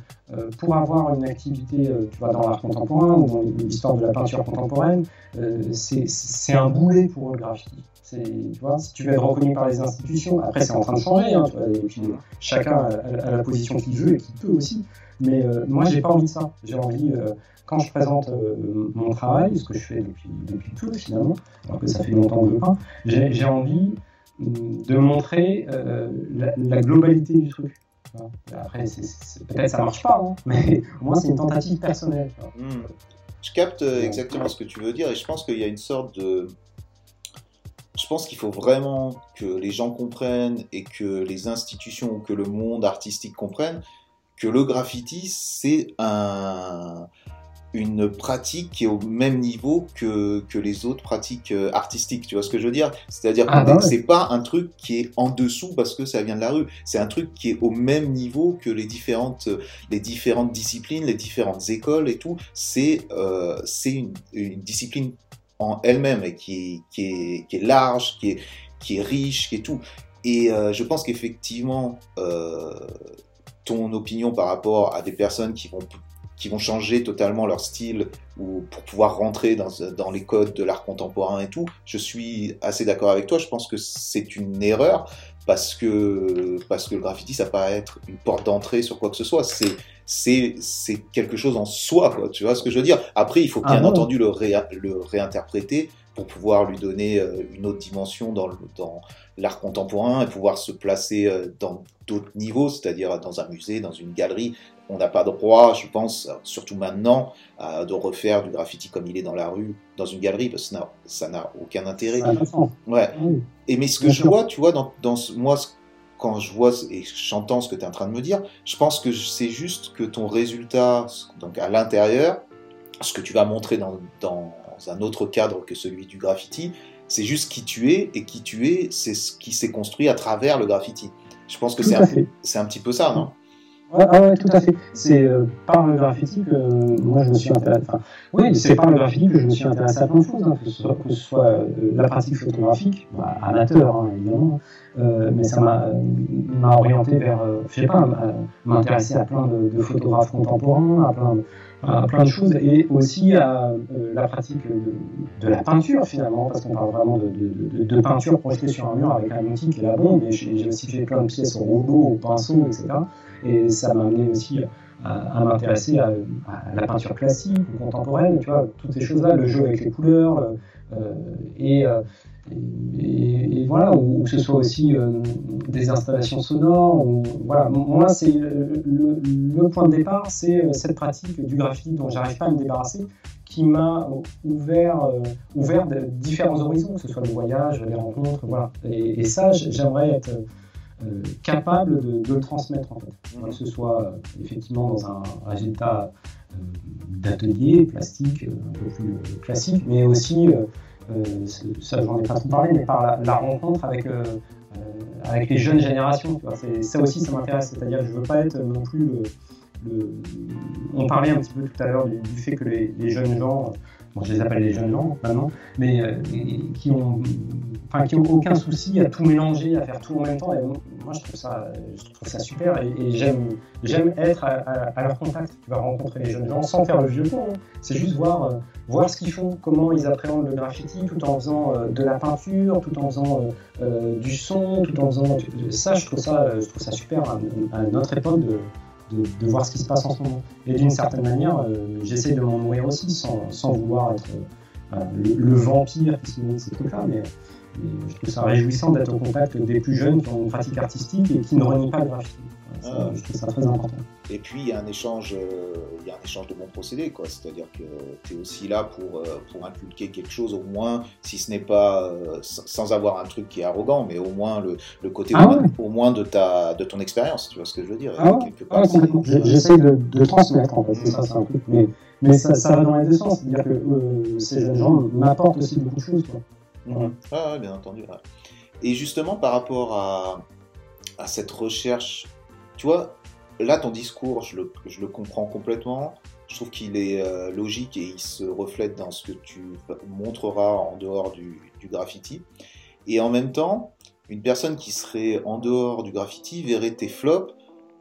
pour avoir une activité dans l'art contemporain ou dans l'histoire de la peinture contemporaine, c'est un boulet pour le graffiti. Tu vois, si tu veux être reconnu par les institutions, après c'est en train de changer, hein, chacun a, la position qu'il veut et qu'il peut aussi. Mais euh, moi, j'ai pas envie de ça. J'ai envie, euh, quand je présente euh, mon travail, ce que je fais depuis, depuis peu finalement, alors que ça fait longtemps que je peins, j'ai envie hum, de montrer la, globalité du truc. Après, peut-être ça marche pas, hein, mais au moins c'est une tentative personnelle. Hmm. Je capte exactement ce que tu veux dire et je pense qu'il y a une sorte de je pense qu'il faut vraiment que les gens comprennent et que les institutions ou que le monde artistique comprennent que le graffiti, c'est un, une pratique qui est au même niveau que, que les autres pratiques euh, artistiques. Tu vois ce que je veux dire? C'est-à-dire ah que bah c'est pas un truc qui est en dessous parce que ça vient de la rue. C'est un truc qui est au même niveau que les différentes, les différentes disciplines, les différentes écoles et tout. C'est euh, une discipline en elle-même et qui est, qui, est, qui est large, qui est, qui est riche, qui est tout. Et euh, je pense qu'effectivement, euh, ton opinion par rapport à des personnes qui vont, qui vont changer totalement leur style ou pour pouvoir rentrer dans, dans les codes de l'art contemporain et tout, je suis assez d'accord avec toi. Je pense que c'est une erreur parce que, parce que le graffiti, ça pas être une porte d'entrée sur quoi que ce soit. C'est c'est c'est quelque chose en soi, quoi. Tu vois ce que je veux dire? Après, il faut bien ah entendu le, le réinterpréter pour pouvoir lui donner euh, une autre dimension dans l'art contemporain et pouvoir se placer euh, dans d'autres niveaux, c'est-à-dire dans un musée, dans une galerie. On n'a pas droit, je pense, surtout maintenant, de refaire du graffiti comme il est dans la rue, dans une galerie, parce que ça n'a aucun intérêt. Ouais. Et mais ce que je vois, tu vois, dans, dans moi, quand je vois et j'entends ce que tu es en train de me dire, je pense que c'est juste que ton résultat, donc à l'intérieur, ce que tu vas montrer dans, dans, un autre cadre que celui du graffiti, c'est juste qui tu es, et qui tu es, c'est ce qui s'est construit à travers le graffiti. Je pense que c'est un, un, petit peu ça, non? Oui, ouais, tout à fait. C'est euh, par le graffiti que moi je me suis intéressé. Enfin, oui, c'est par le graffiti que je me suis intéressé à plein de choses, hein, que, ce soit, que ce soit euh, la pratique photographique, bah, amateur hein, évidemment, euh, mais ça m'a orienté vers, je sais pas, m'intéresser à plein de, de, photographes contemporains, à plein de, à plein de choses et aussi à la pratique de, de, la peinture finalement, parce qu'on parle vraiment de, de, de, peinture projetée sur un mur avec un outil qui est la bombe, mais j'ai aussi fait plein de pièces au robot, au pinceau, etc. Et ça m'a amené aussi à, m'intéresser à, la peinture classique ou contemporaine, tu vois, toutes ces choses-là, le jeu avec les couleurs, et, et, voilà, ou, que ce soit aussi des installations sonores. Voilà, moi, c'est le, point de départ, c'est cette pratique du graffiti dont j'arrive pas à me débarrasser, qui m'a ouvert, euh, ouvert différents horizons, que ce soit le voyage, les rencontres, voilà. Et, ça, j'aimerais être euh, capable de, le transmettre, en fait. Que ce soit euh, effectivement dans un résultat d'atelier plastique un peu plus classique, mais aussi, ça j'en ai pas trop parlé, mais par la, rencontre avec, avec les jeunes générations. Ça aussi, ça m'intéresse, c'est-à-dire je veux pas être non plus on parlait un petit peu tout à l'heure du, fait que les, jeunes gens, bon, je les appelle les jeunes gens maintenant, mais euh, qui ont, enfin, qui ont aucun souci à tout mélanger, à faire tout en même temps. Et moi, je trouve ça, je trouve ça super et, j'aime, j'aime être à, leur contact. Tu vas rencontrer les jeunes gens sans faire le vieux con. Hein. C'est juste voir, euh, voir ce qu'ils font, comment ils appréhendent le graffiti, tout en faisant euh, de la peinture, tout en faisant du son, tout en faisant ça. Je trouve ça, je trouve ça super à notre époque de de, voir ce qui se passe en ce moment. Et d'une certaine manière, euh, j'essaie de m'en nourrir aussi, sans, sans vouloir être euh, le, vampire qui se nourrit de ces trucs-là, mais, je trouve ça réjouissant d'être au contact des plus jeunes qui ont une pratique artistique et qui ne renient pas le graffiti. Ah. je trouve ça très important. Et puis il y a un échange, euh, il y a un échange de bons procédés, quoi. C'est-à-dire que tu es aussi là pour, pour inculquer quelque chose, au moins, si ce n'est pas sans avoir un truc qui est arrogant, mais au moins le, le côté ah au moins de ta de ton expérience, tu vois ce que je veux dire? Ah ah J'essaie de, de, transmettre en fait, c'est ça, c'est un truc. Mais, mais ça, ça, va dans les deux sens, c'est-à-dire que euh, ces jeunes gens m'apportent aussi beaucoup de choses. Quoi. Mmh. Ah, bien entendu. Et justement par rapport à, à cette recherche, tu vois, là, ton discours, je le, comprends complètement. Je trouve qu'il est euh, logique et il se reflète dans ce que tu montreras en dehors du, du, graffiti. Et en même temps, une personne qui serait en dehors du graffiti verrait tes flops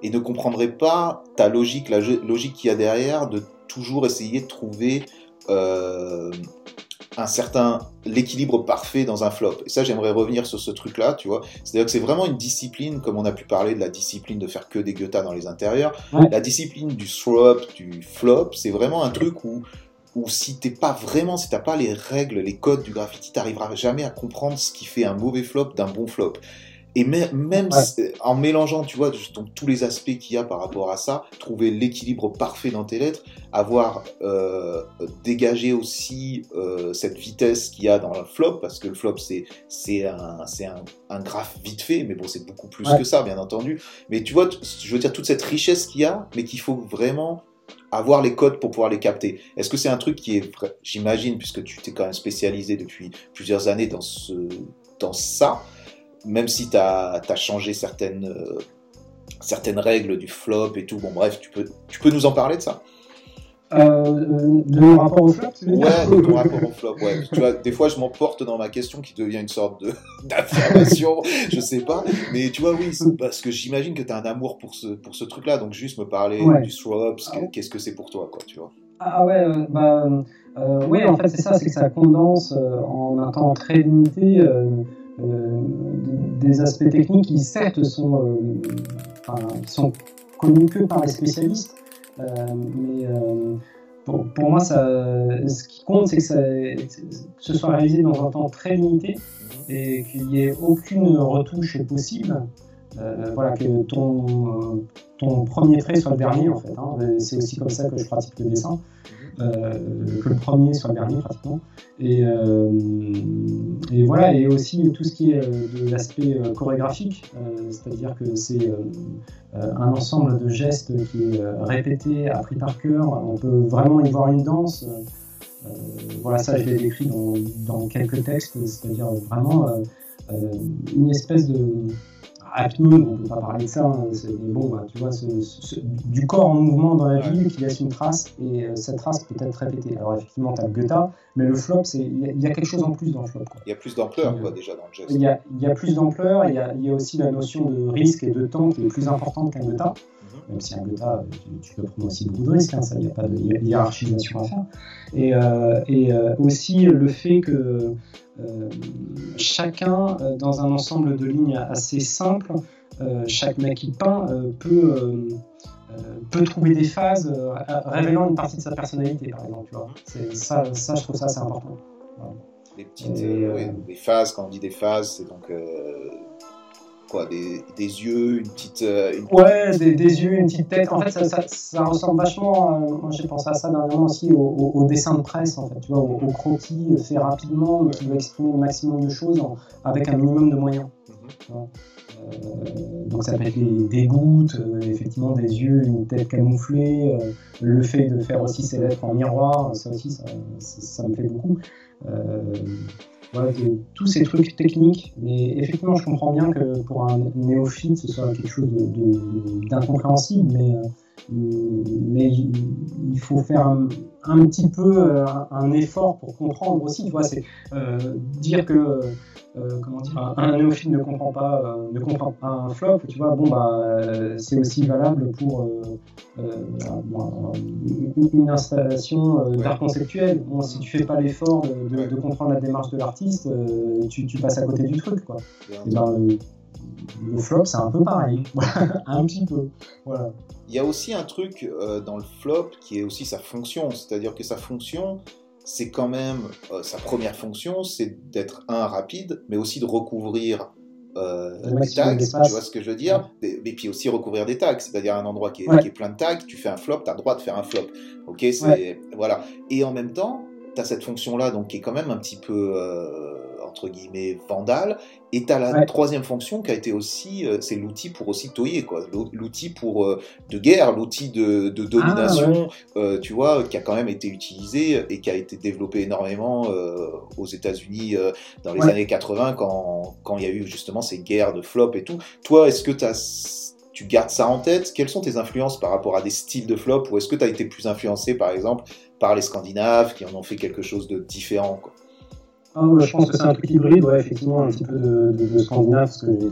et ne comprendrait pas ta logique, la logique qu'il y a derrière de toujours essayer de trouver euh, un certain l'équilibre parfait dans un flop. Et ça, j'aimerais revenir sur ce truc-là, tu vois. C'est-à-dire que c'est vraiment une discipline, comme on a pu parler de la discipline de faire que des guettas dans les intérieurs. La discipline du throw du flop, c'est vraiment un truc où, où si t'es pas vraiment, si t'as pas les règles, les codes du graffiti, t'arriveras jamais à comprendre ce qui fait un mauvais flop d'un bon flop. Et même en mélangeant, tu vois, tous les aspects qu'il y a par rapport à ça, trouver l'équilibre parfait dans tes lettres, avoir euh, dégagé aussi euh, cette vitesse qu'il y a dans le flop, parce que le flop, c'est un, un, un graphe vite fait, mais bon, c'est beaucoup plus que ça, bien entendu. Mais tu vois, je veux dire, toute cette richesse qu'il y a, mais qu'il faut vraiment avoir les codes pour pouvoir les capter. Est-ce que c'est un truc qui est, j'imagine, puisque tu t'es quand même spécialisé depuis plusieurs années dans, ce, dans ça, même si tu as, changé certaines, euh, certaines règles du flop et tout, bon bref, tu peux, tu peux nous en parler de ça? Euh, de mon rapport au flop, Ouais, de ton rapport au flop, ouais. Tu vois, des fois, je m'emporte dans ma question qui devient une sorte d'affirmation, je sais pas. Mais tu vois, oui, parce que j'imagine que tu as un amour pour ce, pour ce truc-là. Donc, juste me parler du throw ah qu'est-ce que c'est pour toi, quoi, tu vois? Ah ouais, euh, bah, oui, en fait, c'est ça, c'est que ça condense en un temps très limité euh, des aspects techniques qui certes sont, euh, connus que par les spécialistes, euh, mais pour, moi, ce qui compte, c'est que, ce soit réalisé dans un temps très limité et qu'il n'y ait aucune retouche possible. Voilà, que ton, ton premier trait soit le dernier en fait. Hein. C'est aussi comme ça que je pratique le dessin. Euh, que le premier soit le dernier pratiquement. Et, euh, et, voilà, et aussi tout ce qui est euh, de l'aspect chorégraphique, c'est-à-dire que c'est un ensemble de gestes qui est répété, appris par cœur. On peut vraiment y voir une danse. voilà, ça je l'ai décrit dans, dans, quelques textes, c'est-à-dire vraiment une espèce de, Happy on peut pas parler de ça, hein, bon, bah, tu vois, du corps en mouvement dans la ville qui laisse une trace, et euh, cette trace peut être répétée. Alors effectivement, tu as Goethe, mais le flop, il y, a quelque chose en plus dans le flop. Il y a plus d'ampleur, quoi, déjà, dans le geste. Il y a, y a plus d'ampleur, il y, a, aussi la notion de risque et de temps qui est plus importante qu'un Goethe. Mhm. Même si un Goethe, tu, peux prendre aussi beaucoup de risques, hein, ça, il n'y a pas de hiérarchisation à faire. Et, euh, et euh, aussi le fait que euh, chacun, euh, dans un ensemble de lignes assez simples, euh, chaque mec qui peint peut, peut trouver des phases révélant une partie de sa personnalité, par exemple. Tu vois. Ça, ça, je trouve ça assez important. Les petites des phases, quand on dit des phases, c'est donc quoi, des, des, yeux, une petite. Une... Ouais, des, des, yeux, une petite tête. En fait, ça, ça, ça ressemble vachement. moi, j'ai pensé à ça dernièrement aussi au, au, dessin de presse, en fait, tu vois, au, au croquis fait rapidement, mais qui veut exprimer le maximum de choses avec un minimum de moyens. Mhm. Euh, donc ça peut être des gouttes, euh, effectivement des yeux, une tête camouflée, euh, le fait de faire aussi ses lettres en miroir, ça aussi ça, ça me plaît beaucoup tous ces trucs techniques. Mais effectivement, je comprends bien que pour un néophyte, ce soit quelque chose d'incompréhensible, mais, euh, il faut faire un, petit peu euh, un, effort pour comprendre aussi. Tu vois, c'est euh, dire que euh, comment dire, un, néophyte ne comprend pas, euh, ne comprend pas un flop, tu vois, bon bah euh, c'est aussi valable pour une installation d'art conceptuel. Bon, si tu fais pas l'effort de, comprendre la démarche de l'artiste, tu, passes à côté du truc, quoi. Et ben, le flop, c'est un peu pareil, un petit peu. Voilà. Il y a aussi un truc dans le flop qui est aussi sa fonction, c'est-à-dire que sa fonction, c'est quand même euh, sa première fonction, c'est d'être un rapide, mais aussi de recouvrir euh, des tags, tu vois ce que je veux dire Et puis aussi recouvrir des tags, c'est-à-dire un endroit qui est, plein de tags, tu fais un flop, tu as le droit de faire un flop. Ok, c'est voilà. Et en même temps, tu as cette fonction-là, donc qui est quand même un petit peu euh, entre guillemets vandale. Et tu as la troisième fonction qui a été aussi, euh, c'est l'outil pour aussi toyer, quoi. L'outil pour euh, de guerre, l'outil de, domination, ah, euh, tu vois, qui a quand même été utilisé et qui a été développé énormément aux États-Unis dans les années 80 quand quand il y a eu justement ces guerres de flop et tout. Toi, est-ce que tu gardes ça en tête? Quelles sont tes influences par rapport à des styles de flop? Ou est-ce que tu as été plus influencé, par exemple, par les Scandinaves qui en ont fait quelque chose de différent quoi? Ah, je pense que c'est un truc hybride, ouais, effectivement, un petit peu de, de, scandinave, parce que j'ai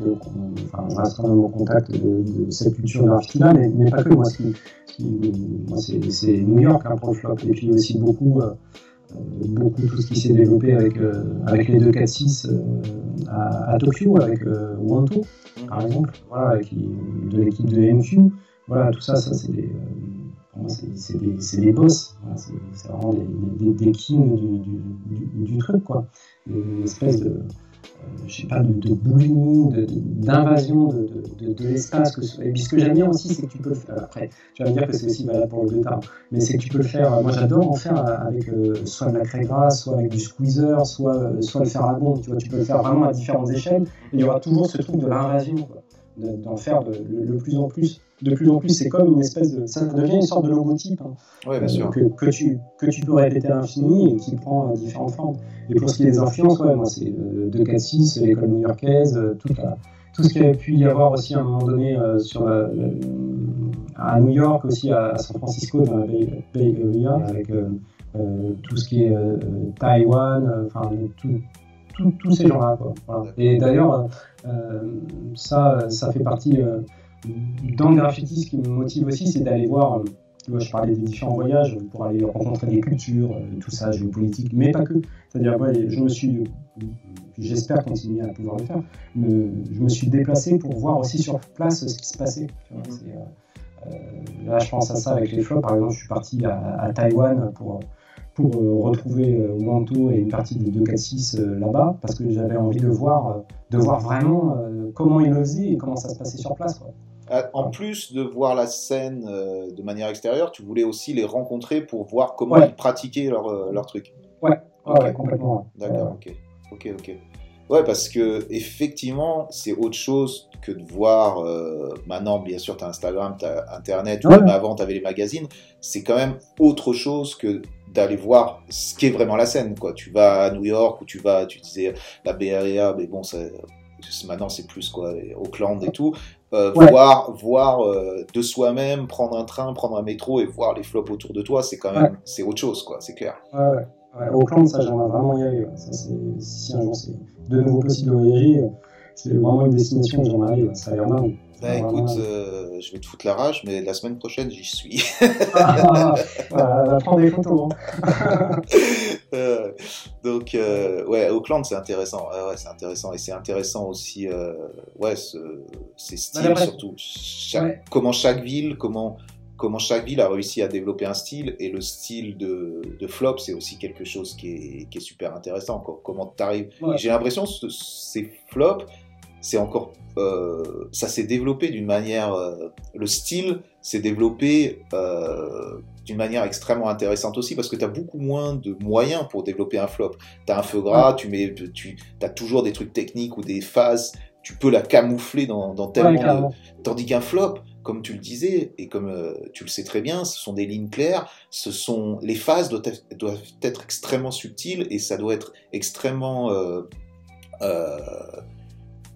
enfin, je reste quand même au contact de, cette culture graffiti-là, mais, mais, pas que. Moi, c'est New York hein, pour le flop, et puis aussi beaucoup, euh, beaucoup tout ce qui s'est développé avec, euh, avec les 2-4-6 euh, à, à, Tokyo, avec euh, Wanto, par exemple, voilà, avec, de l'équipe de MQ. Voilà, tout ça, ça c'est des c'est des, boss, c'est vraiment des, kings du, truc, quoi. Une espèce de, euh, je sais pas, de, de d'invasion de, l'espace. Et puis ce que j'aime bien aussi, c'est que tu peux le faire. Après, tu vas me dire que c'est aussi valable pour le bêta, mais c'est que tu peux le faire. Moi, j'adore en faire avec euh, soit de la craie grasse, soit avec du squeezer, soit, soit le faire à bombe. Tu vois, tu peux le faire vraiment à différentes échelles. Il y aura toujours ce truc de l'invasion, d'en faire le plus en plus de plus en plus, c'est comme une espèce de. Ça devient une sorte de logotype hein, euh, que, que, tu, que tu peux répéter à l'infini et qui prend euh, différentes formes. Et pour ce qui est des influences, ouais, moi, c'est euh, 246, l'école new-yorkaise, euh, tout ce qu'il y a pu y avoir aussi à un moment donné sur à New York, aussi à, San Francisco, dans la Bay, Area, avec tout ce qui est Taïwan, enfin, tous ces gens-là. Voilà. Et d'ailleurs, ça, ça fait partie dans le graffiti, ce qui me motive aussi, c'est d'aller voir. Euh, je parlais des différents voyages pour aller rencontrer des cultures, euh, tout ça, géopolitique, mais pas que. C'est-à-dire, je me suis, j'espère continuer à pouvoir le faire, je me suis déplacé pour voir aussi sur place ce qui se passait. Euh, là, je pense à ça avec les flops. Par exemple, je suis parti à, Taïwan pour, pour retrouver Wanto et une partie des 246 là-bas, parce que j'avais envie de voir, de voir vraiment comment ils le et comment ça se passait sur place. Euh, en plus de voir la scène euh, de manière extérieure, tu voulais aussi les rencontrer pour voir comment ils pratiquaient leur, euh, leur truc. Ouais, ouais complètement. D'accord, ok. Ok, ok. Ouais, parce que effectivement, c'est autre chose que de voir. maintenant, bien sûr, tu as Instagram, tu as Internet, mais avant, tu avais les magazines. C'est quand même autre chose que d'aller voir ce qu'est vraiment la scène. Quoi. Tu vas à New York ou tu vas, tu disais la BRA, mais bon, maintenant c'est plus quoi, Auckland et tout. Euh, voir, voir euh, de soi-même, prendre un train, prendre un métro et voir les flops autour de toi, c'est quand même, c'est autre chose, quoi, c'est clair. Ouais, ouais. Auckland, ça, j'aimerais vraiment y aller. Ça, si un jour c'est de nouveau possible de voyager, c'est vraiment une destination que j'aimerais aller. Ça a l'air marrant. Bah écoute, euh, je vais te foutre la rage, mais la semaine prochaine, j'y suis. ah, voilà, prendre des photos. Hein. euh, donc, euh, ouais, Auckland, c'est intéressant. Ouais, ouais c'est intéressant. Et c'est intéressant aussi, euh, ouais, ce, ces styles surtout. Chaque, ouais. Comment chaque ville, comment, comment chaque ville a réussi à développer un style. Et le style de, de Flop, c'est aussi quelque chose qui est, qui est super intéressant. Comment tu arrives. Ouais. J'ai l'impression que ces flops, c'est encore euh, ça s'est développé d'une manière, euh, le style s'est développé euh, d'une manière extrêmement intéressante aussi parce que tu as beaucoup moins de moyens pour développer un flop. Tu as un feu gras, tu mets, tu as toujours des trucs techniques ou des phases, tu peux la camoufler dans, dans tellement de... Tandis qu'un flop, comme tu le disais et comme tu le sais très bien, ce sont des lignes claires, ce sont les phases doivent être, doivent être extrêmement subtiles et ça doit être extrêmement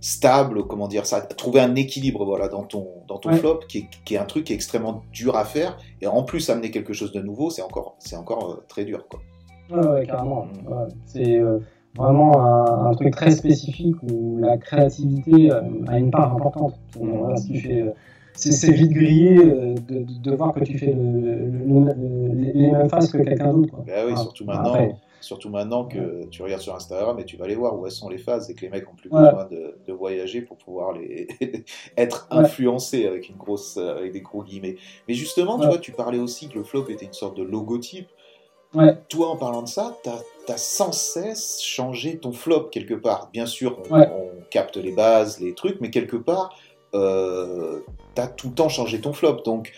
stable, comment dire ça, trouver un équilibre voilà dans ton dans ton ouais. flop qui est, qui est, un truc qui est extrêmement dur à faire et en plus amener quelque chose de nouveau, c'est encore c'est encore euh, très dur quoi. Ouais, ouais carrément. Ouais, c'est euh, vraiment un, un, truc très spécifique où la créativité euh, a une part importante. Mm. Voilà, qui fait c'est vite grillé de, de, de, voir que tu fais le, le, les mêmes phases que quelqu'un d'autre. Ben oui, surtout maintenant. Après, Surtout maintenant que tu regardes sur Instagram et tu vas aller voir où elles sont les phases et que les mecs ont plus besoin de, de, voyager pour pouvoir les être influencés avec une grosse avec des gros guillemets. Mais justement, tu vois, tu parlais aussi que le flop était une sorte de logotype. Toi, en parlant de ça, tu as, as, sans cesse changé ton flop quelque part. Bien sûr, on, on capte les bases, les trucs, mais quelque part, euh, tu as tout le temps changé ton flop. Donc,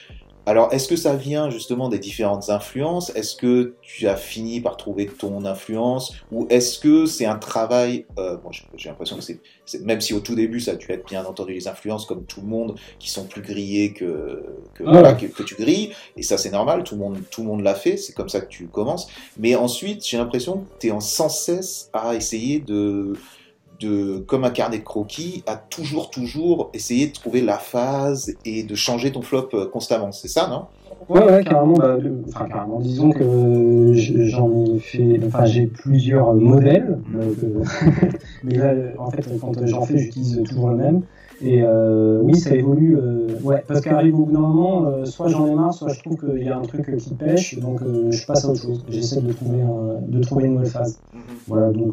alors, est-ce que ça vient justement des différentes influences? Est-ce que tu as fini par trouver ton influence? Ou est-ce que c'est un travail euh, bon, J'ai l'impression que c'est, même si au tout début ça a dû être bien entendu les influences comme tout le monde, qui sont plus grillés que que, ah ouais. voilà, que, que, tu grilles, et ça c'est normal, tout le monde tout le monde l'a fait, c'est comme ça que tu commences. Mais ensuite, j'ai l'impression que tu es en sans cesse à essayer de de, comme un carnet de croquis, à toujours, toujours essayer de trouver la phase et de changer ton flop euh, constamment. C'est ça, non? Ouais, ouais, carrément. Bah, enfin, carrément. Disons que j'en ai fait. Enfin, j'ai plusieurs modèles. Donc, euh, mais là, en fait, quand j'en fais, j'utilise toujours le même. Et euh, oui, ça évolue. Euh, ouais, parce qu'arrive au bout d'un moment, euh, soit j'en ai marre, soit je trouve qu'il y a un truc qui pêche, donc je passe à autre chose. J'essaie de trouver, de trouver une nouvelle phase. Mm -hmm. Voilà, donc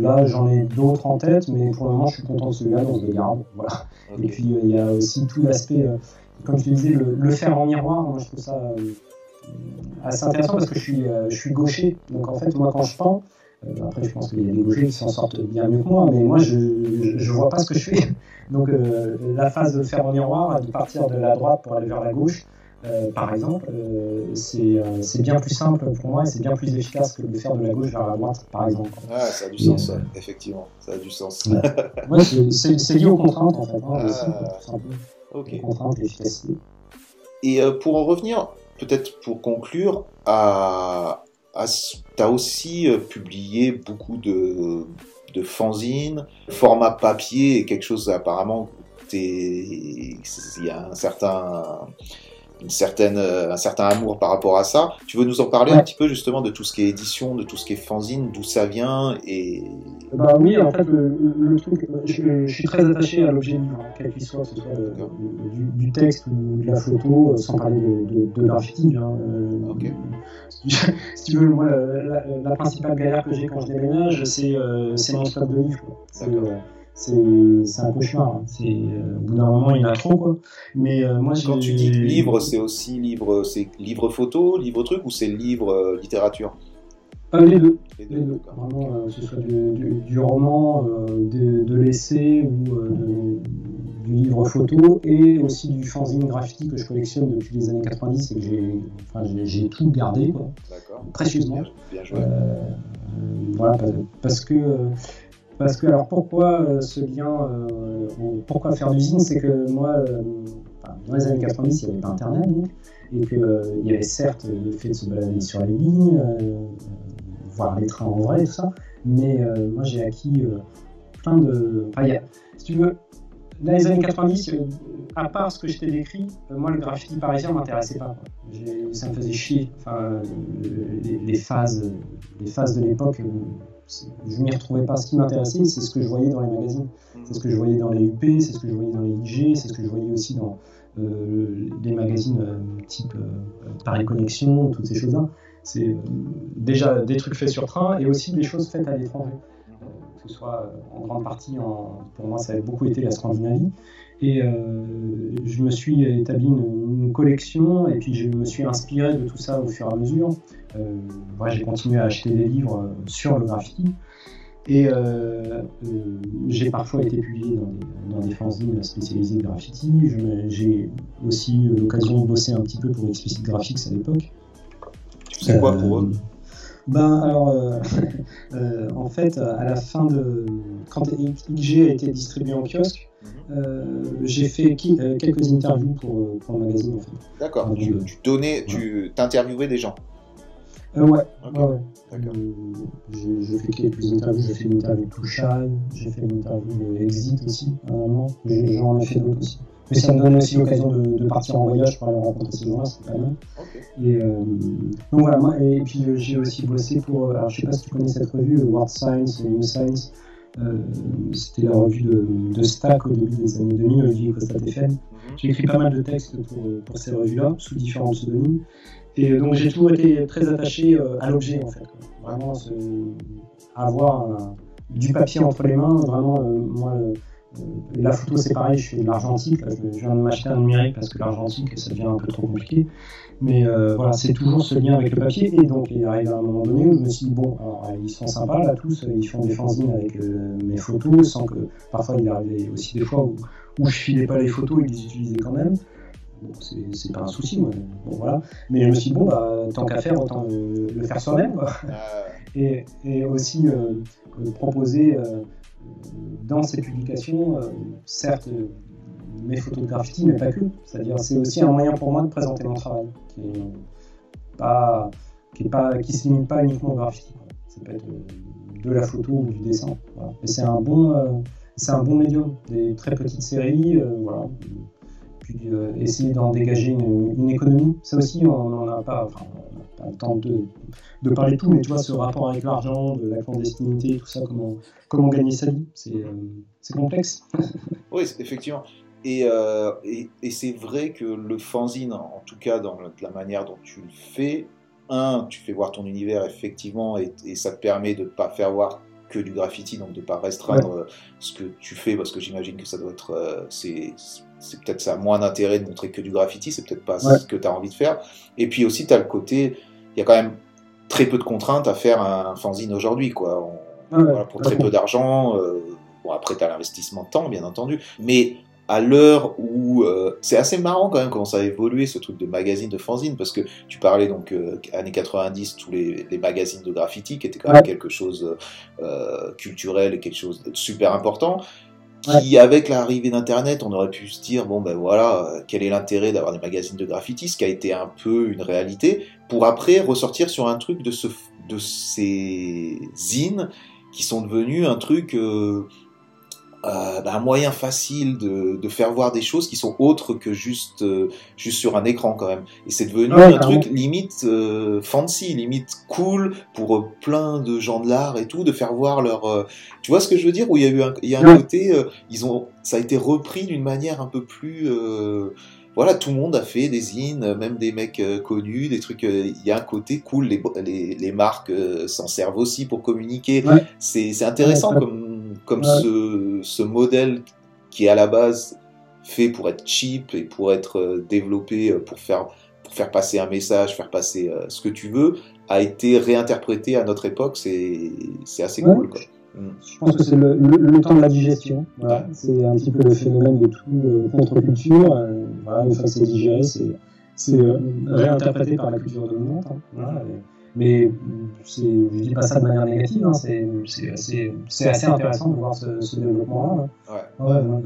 là, j'en ai d'autres en tête, mais pour le moment, je suis content de celui-là, donc je le garde. Voilà. Okay. Et puis, il y a aussi tout l'aspect, comme te disais, le, le, faire en miroir. Moi, je trouve ça assez intéressant parce que je suis, je suis gaucher. Donc, en fait, moi, quand je peins, après, je pense des gauchers qui s'en sortent bien mieux que moi, mais moi, je ne vois pas ce que je fais. Donc, euh, la phase de faire en miroir, de partir de la droite pour aller vers la gauche, euh, par exemple, euh, c'est bien plus simple pour moi et c'est bien plus efficace que de faire de la gauche vers la droite, par exemple. Ah, ça a du sens, ouais. effectivement, ça a du sens. Ouais, c'est lié aux contraintes, en fait. Hein, ah, aussi, okay. contraintes et efficacité. Et pour en revenir, peut-être pour conclure, à, tu as aussi publié beaucoup de, fanzines, format papier quelque chose apparemment, il y a un certain une certaine, euh, un certain amour par rapport à ça. Tu veux nous en parler ouais. un petit peu justement de tout ce qui est édition, de tout ce qui est fanzine, d'où ça vient et... Bah oui, en fait, le, le truc, je, je, suis très attaché à l'objet livre, quel qu'il soit, ce soit de, du, du, texte ou de la photo, euh, sans parler de, de, de graffiti. Hein. Euh, okay. Si tu veux, moi, la, la principale galère que j'ai quand je déménage, c'est euh, mon stock de livres c'est un cauchemar. C'est euh, au bout d'un moment il y en a trop quoi. Mais euh, moi quand tu dis livre, c'est aussi livre, c'est livre photo, livre truc ou c'est livre euh, littérature? Euh, les deux. Les deux. Les deux. Vraiment, euh, ce soit du, du, du roman, de, de l'essai ou de, du livre photo et aussi du fanzine graffiti que je collectionne depuis les années 90 et que j'ai enfin, tout gardé quoi, précieusement. Bien, bien joué. voilà parce que parce que, alors pourquoi euh, ce lien, euh, pourquoi faire d'usine C'est que moi, euh, dans les années 90, il n'y avait pas Internet, donc, et qu'il y avait certes le fait de se balader sur les lignes, voir les trains en vrai, tout ça, mais moi j'ai acquis plein de. Enfin, a, si tu veux, dans les années 90, euh, à part ce que je t'ai décrit, moi le graffiti parisien m'intéressait pas. Ça me faisait chier. Enfin, les, phases, les phases de l'époque, je m'y retrouvais pas. Ce qui m'intéressait, c'est ce que je voyais dans les magazines. C'est ce que je voyais dans les UP, c'est ce que je voyais dans les IG, c'est ce que je voyais aussi dans des magazines type Paris Connexion, toutes ces choses-là. C'est déjà des trucs faits sur train et aussi des choses faites à l'étranger que ce soit euh, en grande partie, pour moi, ça a beaucoup été la Scandinavie. Et euh, je me suis établi une, collection et puis je me suis inspiré de tout ça au fur et à mesure. Euh, j'ai continué à acheter des livres sur le graffiti. Et j'ai parfois été publié dans des, fanzines spécialisées de graffiti. J'ai aussi eu l'occasion de bosser un petit peu pour Explicit Graphics à l'époque. Tu sais quoi pour eux? Ben alors, euh, euh, en fait, à la fin de quand IG a été distribué en kiosque, mhm. euh, j'ai fait quelques interviews pour, pour le magazine. D'accord. Tu, tu, donnais, tu t'interviewais des gens. Ouais. ouais, j'ai fait quelques interviews. J'ai fait une interview de Touchai, j'ai fait une interview de Exit aussi un moment. J'en ai fait d'autres aussi. Mais ça me donne aussi l'occasion de, partir en voyage pour aller rencontrer ces gens-là, c'est pas mal. Et, euh, donc voilà, moi, et puis euh, j'ai aussi bossé pour, euh, alors je sais pas si tu connais cette revue, World Science, New Science. C'était la revue de, de, Stack au début des années 2000, Olivier Costa TFM. Mhm. J'ai écrit pas mal de textes pour, pour ces revues-là, sous différents pseudonymes. Et donc j'ai toujours été très attaché à l'objet en fait. Vraiment, avoir du papier entre les mains, vraiment, moi la photo, c'est pareil, je fais de l'argentique. Je viens de m'acheter un numérique parce que l'argentique, ça devient un peu trop compliqué. Mais euh, voilà, c'est toujours ce lien avec le papier. Et donc, il arrive à un moment donné où je me suis dit, bon, alors, ils sont sympas là, tous, ils font des fanzines avec euh, mes photos, sans que parfois il arrivait aussi des fois où, où je filais pas les photos, ils les utilisaient quand même. Bon, c'est pas un souci, bon, voilà. Mais je me suis dit, bon, bah, tant qu'à faire, autant le, faire soi-même. Et, et, aussi euh, proposer dans ces publications, euh, certes, mes photos de graffiti, mais pas que. C'est-à-dire, c'est aussi un moyen pour moi de présenter mon travail, qui est pas, qui est pas, qui se limite pas uniquement au graffiti. Ça peut être de la photo ou du dessin. Mais c'est un bon, euh, c'est un bon médium. Des très petites séries, euh, voilà puis euh, essayer d'en dégager une, économie. Ça aussi, on n'en a pas, enfin, pas le temps de, de, parler de tout, mais tu vois, ce rapport avec l'argent, de la clandestinité, tout ça, comment, comment gagner sa vie, c'est euh, complexe. oui, effectivement. Et, euh, et, et c'est vrai que le fanzine, en tout cas dans la manière dont tu le fais, un, tu fais voir ton univers effectivement, et, et ça te permet de ne pas faire voir que du graffiti, donc de ne pas restreindre ce que tu fais, parce que j'imagine que ça doit être, c'est c'est peut-être ça moins d'intérêt de montrer que du graffiti, c'est peut-être pas ce que tu as envie de faire. Et puis aussi, tu as le côté, il y a quand même très peu de contraintes à faire un fanzine aujourd'hui, quoi. pour très peu d'argent. Euh, bon, après, tu as l'investissement de temps, bien entendu. Mais à l'heure où euh, c'est assez marrant quand même comment ça a évolué ce truc de magazine de fanzine parce que tu parlais donc euh, années 90 tous les, magazines de graffiti qui étaient quand même quelque chose culturel et quelque chose de super important qui, avec l'arrivée d'Internet, on aurait pu se dire, bon ben voilà, euh, quel est l'intérêt d'avoir des magazines de graffiti, ce qui a été un peu une réalité, pour après ressortir sur un truc de, ce, de ces zines qui sont devenus un truc... Euh, euh, bah, un moyen facile de, de, faire voir des choses qui sont autres que juste, euh, juste sur un écran quand même. Et c'est devenu un truc limite euh, fancy, limite cool pour plein de gens de l'art et tout, de faire voir leur... tu vois ce que je veux dire? Où il y a eu un, il y a un côté, ils ont, ça a été repris d'une manière un peu plus voilà, tout le monde a fait des zines, même des mecs connus, des trucs. Il y a un côté cool. Les, les, les marques s'en servent aussi pour communiquer. C'est intéressant comme comme ce, ce, modèle qui est à la base fait pour être cheap et pour être euh, développé euh, pour faire, pour faire passer un message, faire passer euh, ce que tu veux, a été réinterprété à notre époque. C'est assez cool. Quoi. Mm. Je pense que c'est le, le, temps de la digestion. Voilà. C'est un petit peu le phénomène de tout contre-culture. voilà, une fois c'est digéré, c'est réinterprété par la culture dominante. Hein. Voilà, mais je ne dis pas ça de manière négative, hein, c'est assez, assez, intéressant de voir ce, ce développement-là. Hein. Ouais. Ouais, euh,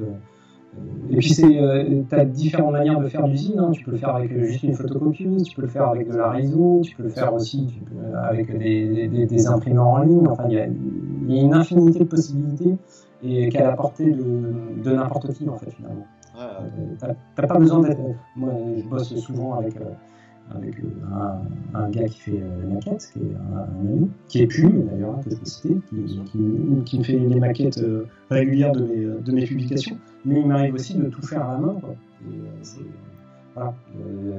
et puis, euh, tu as différentes manières de faire d'usine. Hein. Tu peux le faire avec juste une photocopieuse, tu peux le faire avec de la réseau, tu peux le faire aussi avec des, des, des, imprimeurs en ligne. Enfin, il y y a une infinité de possibilités et qu'à la portée de, de n'importe qui, en fait, finalement. Euh, t'as pas besoin d'être. Moi, je bosse souvent avec, euh, avec un, un, gars qui fait les maquettes, qui est un, ami, qui est Pume d'ailleurs, que je peux citer, qui, qui, qui, fait les maquettes régulières de mes, de mes publications. Mais il m'arrive aussi de tout faire à la main. Quoi. Et, voilà,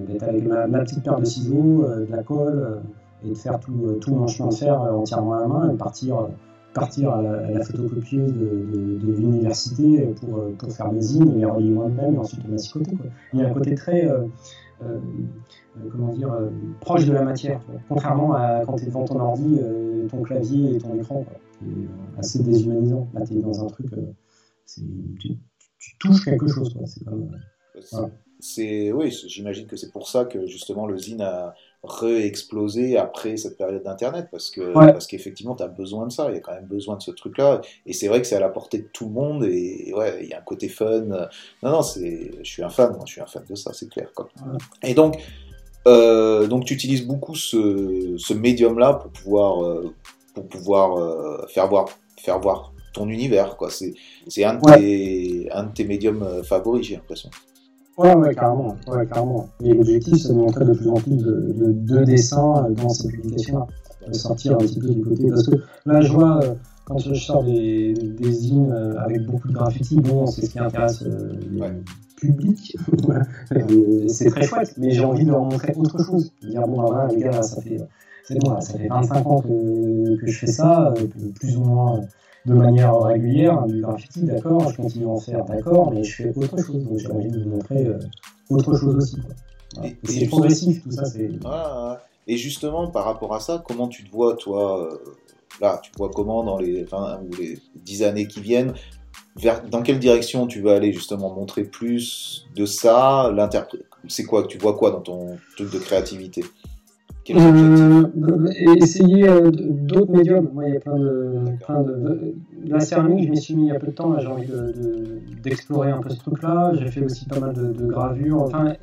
d'être avec ma, ma, petite paire de ciseaux, de la colle et de faire tout, tout mon chemin de fer entièrement à la main et de partir, partir à la, photocopieuse de, de, l'université pour, pour, faire mes zines et les relier moi-même et ensuite on massicoter. Il y a un côté très euh, euh, comment dire, euh, proche de la matière, contrairement à quand tu es devant ton ordi, ton clavier et ton écran, quoi, assez déshumanisant. Là, tu es dans un truc, tu, tu, touches quelque chose. C'est comme, voilà. Oui, j'imagine que c'est pour ça que justement le zine a re-explosé après cette période d'Internet, parce que parce qu'effectivement, tu as besoin de ça, il y a quand même besoin de ce truc-là, et c'est vrai que c'est à la portée de tout le monde, et, ouais, il y a un côté fun. Non, non, c'est, je suis un fan, moi, je suis un fan de ça, c'est clair. Quoi. Et donc, euh, donc tu utilises beaucoup ce, ce médium-là pour pouvoir, euh, pour pouvoir euh, faire, voir, faire voir ton univers, quoi. C'est, c'est un, de tes, un de tes médiums euh, favoris, j'ai l'impression. Ouais, ouais, carrément. Ouais, carrément. Et l'objectif, c'est de montrer de plus en plus de, de, de dessins dans ces publications-là. De sortir un petit peu du côté. Parce que là, je vois, euh, quand je sors des, des zines euh, avec beaucoup de graffiti, bon, c'est ce qui intéresse euh, le public. c'est très chouette, mais j'ai envie de leur montrer autre chose. Dire, bon, voilà, les gars, ça fait, c'est bon, ça fait 25 ans que, que je fais ça, plus ou moins de manière régulière, du graffiti, d'accord, je continue à en faire, d'accord, mais je fais autre chose, donc j'ai envie de vous montrer euh, autre chose aussi. C'est progressif, tout ça. c'est... Et justement, par rapport à ça, comment tu te vois, toi, euh, là, tu vois comment dans les 20 ou les 10 années qui viennent vers, Dans quelle direction tu vas aller, justement, montrer plus de ça C'est quoi Tu vois quoi dans ton truc de créativité? Euh, essayer euh, d'autres médiums. Moi, il y a plein de, plein de, La céramique, je m'y suis mis il y a peu de temps. J'ai envie d'explorer de, un peu ce truc-là. J'ai fait aussi pas mal de, gravures. Enfin,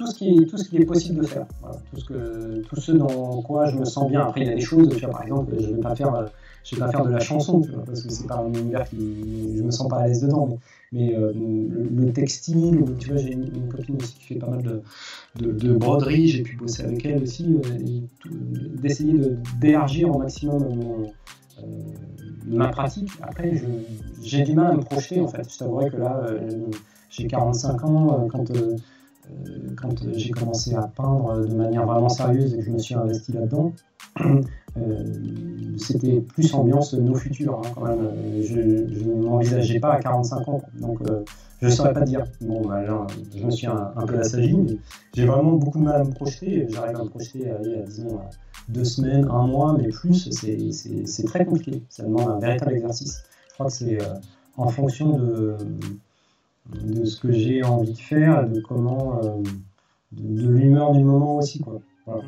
tout ce, qui est, tout ce est possible de faire. Tout, ce que, tout ce dans quoi je me sens bien. Après, il y a des choses. par exemple, je ne vais pas faire je vais pas faire de la chanson, tu vois, parce que c'est pas un univers qui, je me sens pas à l'aise dedans. Mais, euh, le, textile, tu vois, j'ai une, copine aussi qui fait pas mal de, de, de broderie, j'ai pu bosser avec elle aussi, euh, d'essayer d'élargir au maximum euh, ma pratique. Après, j'ai du mal à me projeter en fait. Je t'avouerais que là, j'ai 45 ans, quand quand j'ai commencé à peindre de manière vraiment sérieuse et que je me suis investi là-dedans, euh, c'était plus ambiance nos futurs hein, quand même. Je ne m'envisageais pas à 45 ans, donc euh, je ne saurais pas dire. Bon, bah, je me suis un, peu assagi, mais j'ai vraiment beaucoup de mal à me projeter. J'arrive à me projeter à, disons, deux semaines, un mois, mais plus, c'est très compliqué. Ça demande un véritable exercice. Je crois que c'est euh, en fonction de, de ce que j'ai envie de faire, de comment, de, l'humeur du moment aussi, quoi. Voilà,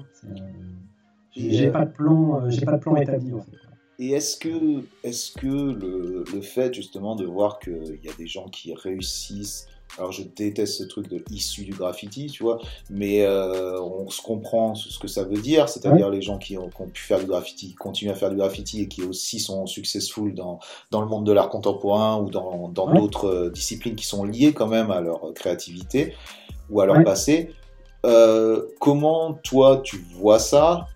j'ai pas de plan, euh, j'ai pas de plan établi en fait. Et est-ce que, est que le, le, fait justement de voir qu'il y a des gens qui réussissent, alors je déteste ce truc de issu du graffiti, tu vois, mais euh, on se comprend ce que ça veut dire, c'est-à-dire les gens qui ont, qui ont, pu faire du graffiti, qui continuent à faire du graffiti et qui aussi sont successful dans, dans le monde de l'art contemporain ou dans d'autres euh, disciplines qui sont liées quand même à leur créativité ou à leur passé. Euh, comment toi tu vois ça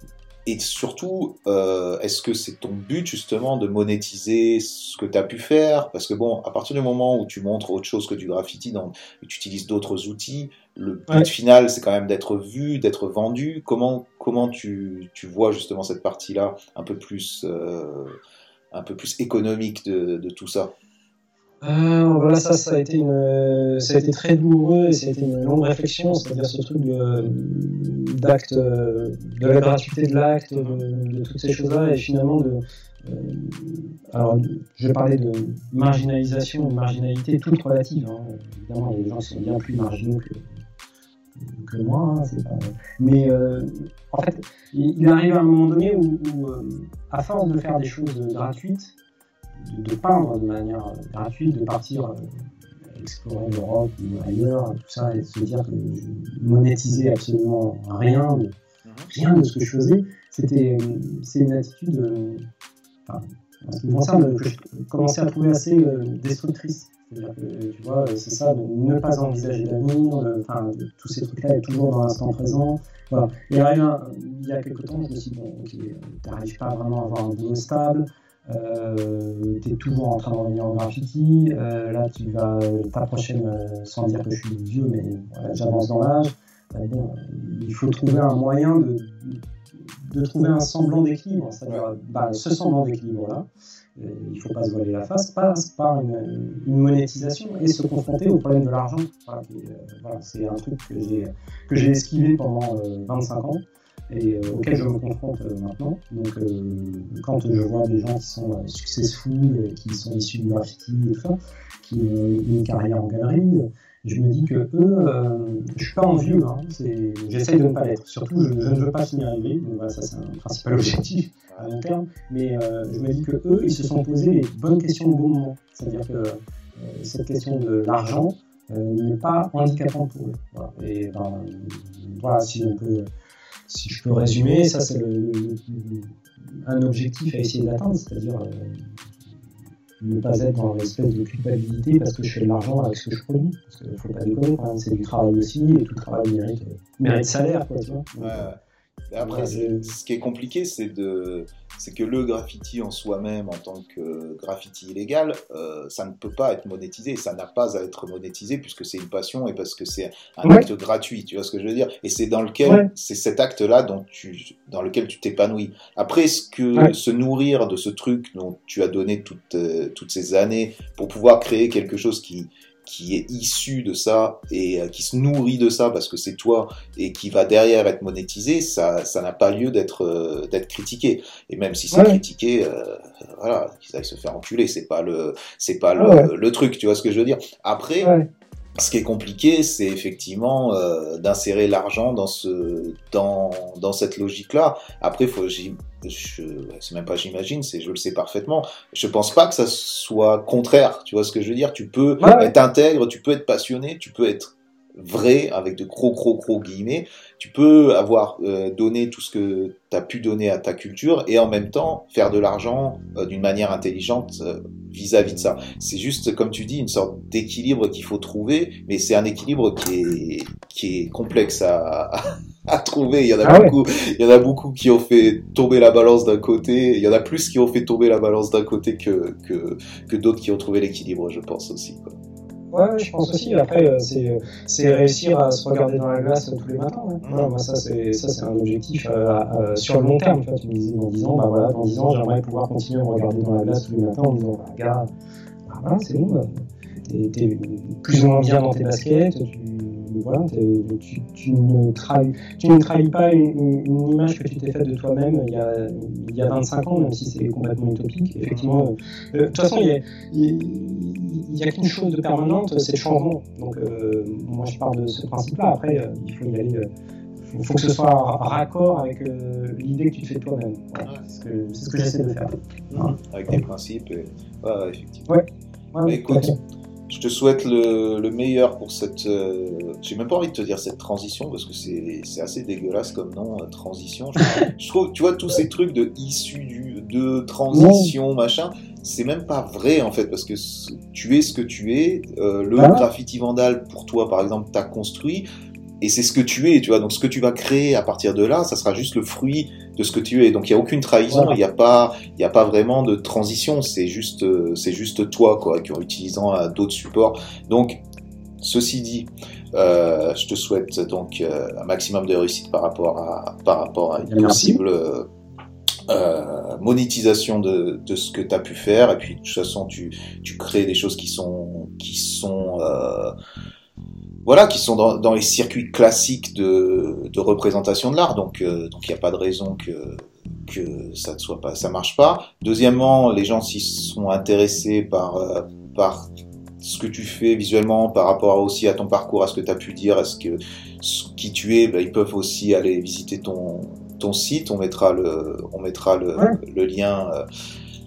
et surtout, euh, est-ce que c'est ton but justement de monétiser ce que tu as pu faire? Parce que bon, à partir du moment où tu montres autre chose que du graffiti, dans, et tu utilises d'autres outils, le but final c'est quand même d'être vu, d'être vendu. Comment, comment tu, tu vois justement cette partie-là un peu plus, euh, un peu plus économique de, de tout ça? Euh, voilà, ça, ça a été une, ça a été très douloureux et ça a été une longue réflexion, c'est-à-dire ce truc d'acte, de, la gratuité de l'acte, de, toutes ces choses-là, et finalement de, euh, alors, je parlais de marginalisation, de marginalité toute relative. Hein. Évidemment, les gens sont bien plus marginaux que, moi, hein, pas... mais euh, en fait, il, arrive à un moment donné où, où euh, à force de faire des choses gratuites, de, peindre de manière gratuite, de partir euh, explorer l'Europe ou ailleurs, tout ça, et de se dire que je monétisais absolument rien, de, rien de ce que je faisais, c'était, c'est une attitude, euh, enfin, ce qui me concerne, que je commençais à trouver assez destructrice. C'est-à-dire que, tu vois, c'est ça, de ne pas envisager l'avenir, enfin, tous ces trucs-là, être toujours dans l'instant présent. Voilà. Et rien, il y a quelques temps, je me suis dit, bon, ok, tu n'arrives pas vraiment à avoir un boulot stable, euh, tu es toujours en train de revenir en graffiti, euh, là tu vas t'approcher, sans dire que je suis vieux, mais j'avance dans l'âge. Euh, bon, il faut trouver un moyen de, trouver un semblant d'équilibre, c'est-à-dire bah, ce semblant d'équilibre-là. Euh, il ne faut pas se voiler la face, passe par une, monétisation et se confronter au problème de l'argent. C'est un truc que j'ai esquivé pendant 25 ans et euh, auquel je me confronte euh, maintenant. Donc, euh, quand je vois des gens qui sont successful, qui sont issus du graffiti et tout ça, qui ont une carrière en galerie, je me dis que eux, je suis pas envieux, hein, j'essaye de ne pas l'être. Surtout, je, ne veux pas finir rêver, donc voilà, ça c'est un principal objectif à long terme. Mais je me dis que eux, ils se sont posés les bonnes questions au bon moment. C'est-à-dire que cette question de l'argent n'est pas handicapante pour eux. Voilà. Et ben, voilà, si on peut si je peux résumer, ça c'est un objectif à essayer d'atteindre, c'est-à-dire euh, ne pas être dans l'espèce de culpabilité parce que je fais de l'argent avec ce que je produis. Parce qu'il ne faut pas déconner, c'est du travail aussi, et tout travail mérite, mérite salaire, quoi, tu vois. Après, ce qui est compliqué, c'est de, c'est que le graffiti en soi-même, en tant que graffiti illégal, euh, ça ne peut pas être monétisé. Ça n'a pas à être monétisé puisque c'est une passion et parce que c'est un acte gratuit. Tu vois ce que je veux dire? Et c'est dans lequel, c'est cet acte-là dont tu, dans lequel tu t'épanouis. Après, ce que se nourrir de ce truc dont tu as donné toutes, euh, toutes ces années pour pouvoir créer quelque chose qui qui est issu de ça et euh, qui se nourrit de ça parce que c'est toi et qui va derrière être monétisé, ça ça n'a pas lieu d'être euh, d'être critiqué. Et même si c'est critiqué, euh, voilà, qu'ils aillent se faire enculer, c'est pas le c'est pas le, le, truc, tu vois ce que je veux dire. Après, ce qui est compliqué, c'est effectivement euh, d'insérer l'argent dans ce dans, dans cette logique-là. Après, faut je c'est même pas j'imagine, c'est je le sais parfaitement. Je pense pas que ça soit contraire. Tu vois ce que je veux dire? Tu peux être intègre, tu peux être passionné, tu peux être vrai, avec de gros, gros, gros guillemets, tu peux avoir euh, donné tout ce que tu as pu donner à ta culture et en même temps faire de l'argent euh, d'une manière intelligente vis-à-vis de ça. C'est juste, comme tu dis, une sorte d'équilibre qu'il faut trouver, mais c'est un équilibre qui est, qui est complexe à, à trouver. Il y en a ah beaucoup, il y en a beaucoup qui ont fait tomber la balance d'un côté. Il y en a plus qui ont fait tomber la balance d'un côté que, que, que d'autres qui ont trouvé l'équilibre, je pense aussi. Quoi. Ouais, je pense aussi. Après, euh, c'est réussir à se regarder dans la glace tous les matins. Voilà, moi, ça, c'est un objectif euh, euh, sur le long terme. Tu, vois, tu me disais dans 10 ans, bah, voilà, dans 10 ans, j'aimerais pouvoir continuer à me regarder dans la glace tous les matins en me disant, bah, gars, bah, voilà, c'est bon, bah, t'es plus ou moins bien dans tes baskets, tu, voilà, tu, tu, ne trahis, tu ne trahis pas une, une image que tu t'es faite de toi-même il, y a, il y a 25 ans, même si c'est complètement utopique. Effectivement, euh, de toute façon, il n'y a, a qu'une chose de permanente, c'est le changement. Donc, euh, moi, je pars de ce principe-là. Après, euh, il faut y aller. il faut que ce soit raccord avec l'idée que tu te fais toi-même. c'est ce que, j'essaie de faire. Avec tes principes, effectivement. Ouais. écoute, je te souhaite le, meilleur pour cette. Euh, j'ai même pas envie de te dire cette transition parce que c'est assez dégueulasse comme nom, euh, transition. Je, trouve, tu vois, tous ces trucs de issu du, de transition, machin, c'est même pas vrai en fait parce que tu es ce que tu es. Euh, le graffiti vandal pour toi, par exemple, t'as construit et c'est ce que tu es, tu vois. Donc ce que tu vas créer à partir de là, ça sera juste le fruit de ce que tu es. Donc il y a aucune trahison, il n'y a pas, il a pas vraiment de transition. C'est juste, euh, c'est juste toi, quoi, en utilisant euh, d'autres supports. Donc ceci dit, euh, je te souhaite donc euh, un maximum de réussite par rapport à, par rapport à une possible euh, monétisation de, de, ce que tu as pu faire. Et puis de toute façon, tu, tu crées des choses qui sont, qui sont voilà, qui sont dans, dans, les circuits classiques de, de représentation de l'art. Donc, euh, donc il n'y a pas de raison que que ça ne soit pas, ça marche pas. Deuxièmement, les gens s'y sont intéressés par euh, par ce que tu fais visuellement, par rapport aussi à ton parcours, à ce que tu as pu dire, à ce que qui tu es, ben, ils peuvent aussi aller visiter ton ton site. On mettra le on mettra le, le lien euh,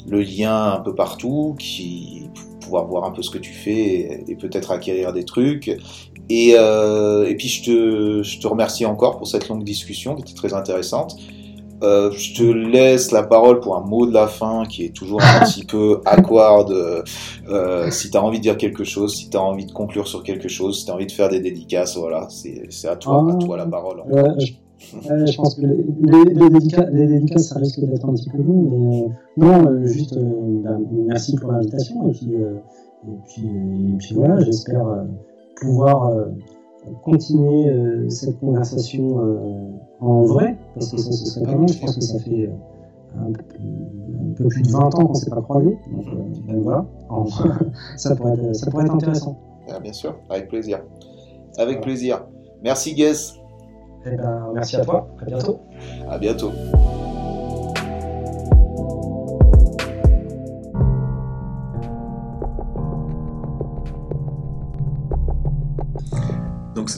le lien un peu partout qui pouvoir voir un peu ce que tu fais et, peut-être acquérir des trucs. Et, euh, et puis je te, je te remercie encore pour cette longue discussion qui était très intéressante. Euh, je te laisse la parole pour un mot de la fin qui est toujours un petit peu awkward. Euh, si tu as envie de dire quelque chose, si tu as envie de conclure sur quelque chose, si tu as envie de faire des dédicaces, voilà, c'est à toi, à toi la parole. je, pense que les, dédicaces, ça risque d'être un petit peu long, mais non, juste bah, merci pour l'invitation et puis, et puis, et puis voilà, j'espère pouvoir continuer euh, cette conversation euh, en vrai, parce que ça, ce serait pas mal. Je pense que ça fait euh, un, peu plus de 20 ans qu'on ne s'est pas croisés. Donc, voilà, ça, pourrait être, ça pourrait être intéressant. Ah, bien sûr, avec plaisir. Avec plaisir. Merci Guess. Eh ben, merci à toi. À bientôt. À bientôt.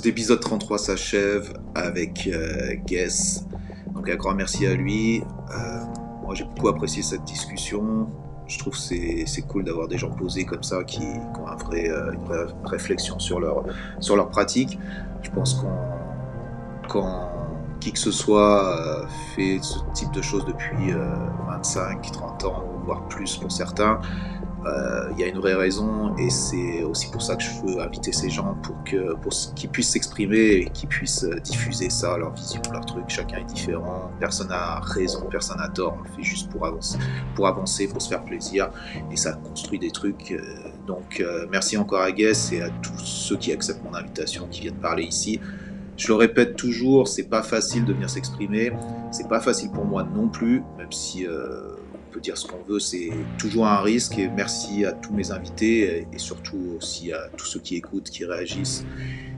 Cet épisode 33 s'achève avec euh, Guess. Donc un grand merci à lui. Euh, moi j'ai beaucoup apprécié cette discussion. Je trouve que c'est cool d'avoir des gens posés comme ça qui, ont un vrai, euh, une vraie réflexion sur leur, sur leur pratique. Je pense qu'on quand qui que ce soit fait ce type de choses depuis 25, 30 ans, voire plus pour certains, il y a une vraie raison et c'est aussi pour ça que je veux inviter ces gens pour que pour qu'ils puissent s'exprimer et qu'ils puissent euh, diffuser ça, leur vision, leur truc. Chacun est différent, personne n'a raison, personne n'a tort. On le fait juste pour avancer, pour avancer, pour se faire plaisir et ça construit des trucs. Euh, donc merci encore à Guess et à tous ceux qui acceptent mon invitation, qui viennent parler ici. Je le répète toujours, c'est pas facile de venir s'exprimer, c'est pas facile pour moi non plus, même si peut dire ce qu'on veut, c'est toujours un risque. Et merci à tous mes invités et surtout aussi à tous ceux qui écoutent, qui réagissent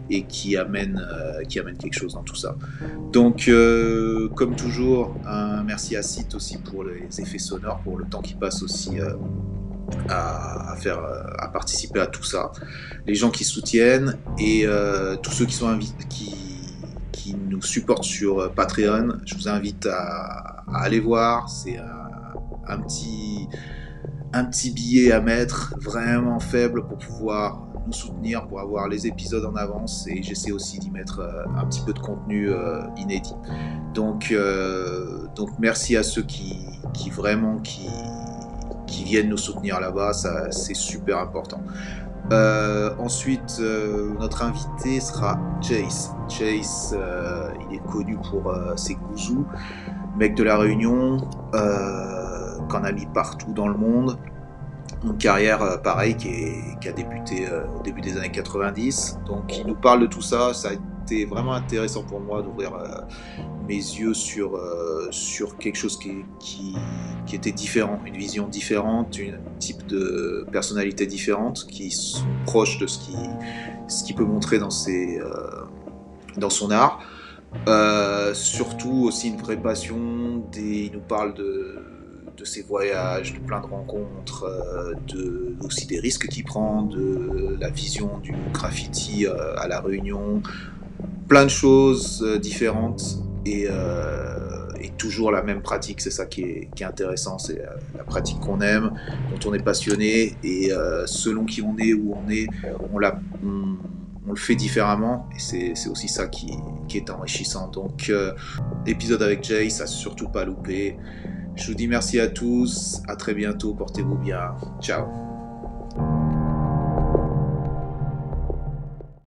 et qui amènent, euh, qui amènent quelque chose dans tout ça. Donc, euh, comme toujours, un merci à Site aussi pour les effets sonores, pour le temps qui passe aussi. Euh, à, participer à tout ça, les gens qui soutiennent et tous ceux qui sont qui nous supportent sur Patreon. Je vous invite à, à aller voir. C'est un petit, un petit billet à mettre vraiment faible pour pouvoir nous soutenir, pour avoir les épisodes en avance et j'essaie aussi d'y mettre euh, un petit peu de contenu euh, inédit. Donc, euh, donc merci à ceux qui, qui vraiment qui, qui viennent nous soutenir là-bas, c'est super important. ensuite, notre invité sera Chase. Chase, il est connu pour ses gouzous, mec de la Réunion qu'on a mis partout dans le monde. Une carrière euh, pareille qui, a débuté euh, au début des années 90. Donc il nous parle de tout ça. Ça a été vraiment intéressant pour moi d'ouvrir euh, mes yeux sur, sur quelque chose qui, qui, était différent, une vision différente, un type de personnalité différente qui sont proches de ce qu'il ce qui peut montrer dans, ses, dans son art. surtout aussi une vraie passion. Il nous parle de de ses voyages, de plein de rencontres, euh, de, aussi des risques qu'il prend, de la vision du graffiti euh, à la Réunion, plein de choses euh, différentes et, toujours la même pratique. C'est ça qui est, intéressant, c'est la, pratique qu'on aime, dont on est passionné et selon qui on est, où on est, on, le fait différemment et c'est aussi ça qui, est enrichissant. Donc, épisode avec Jay, ça surtout pas louper. Je vous dis merci à tous, à très bientôt, portez-vous bien, ciao.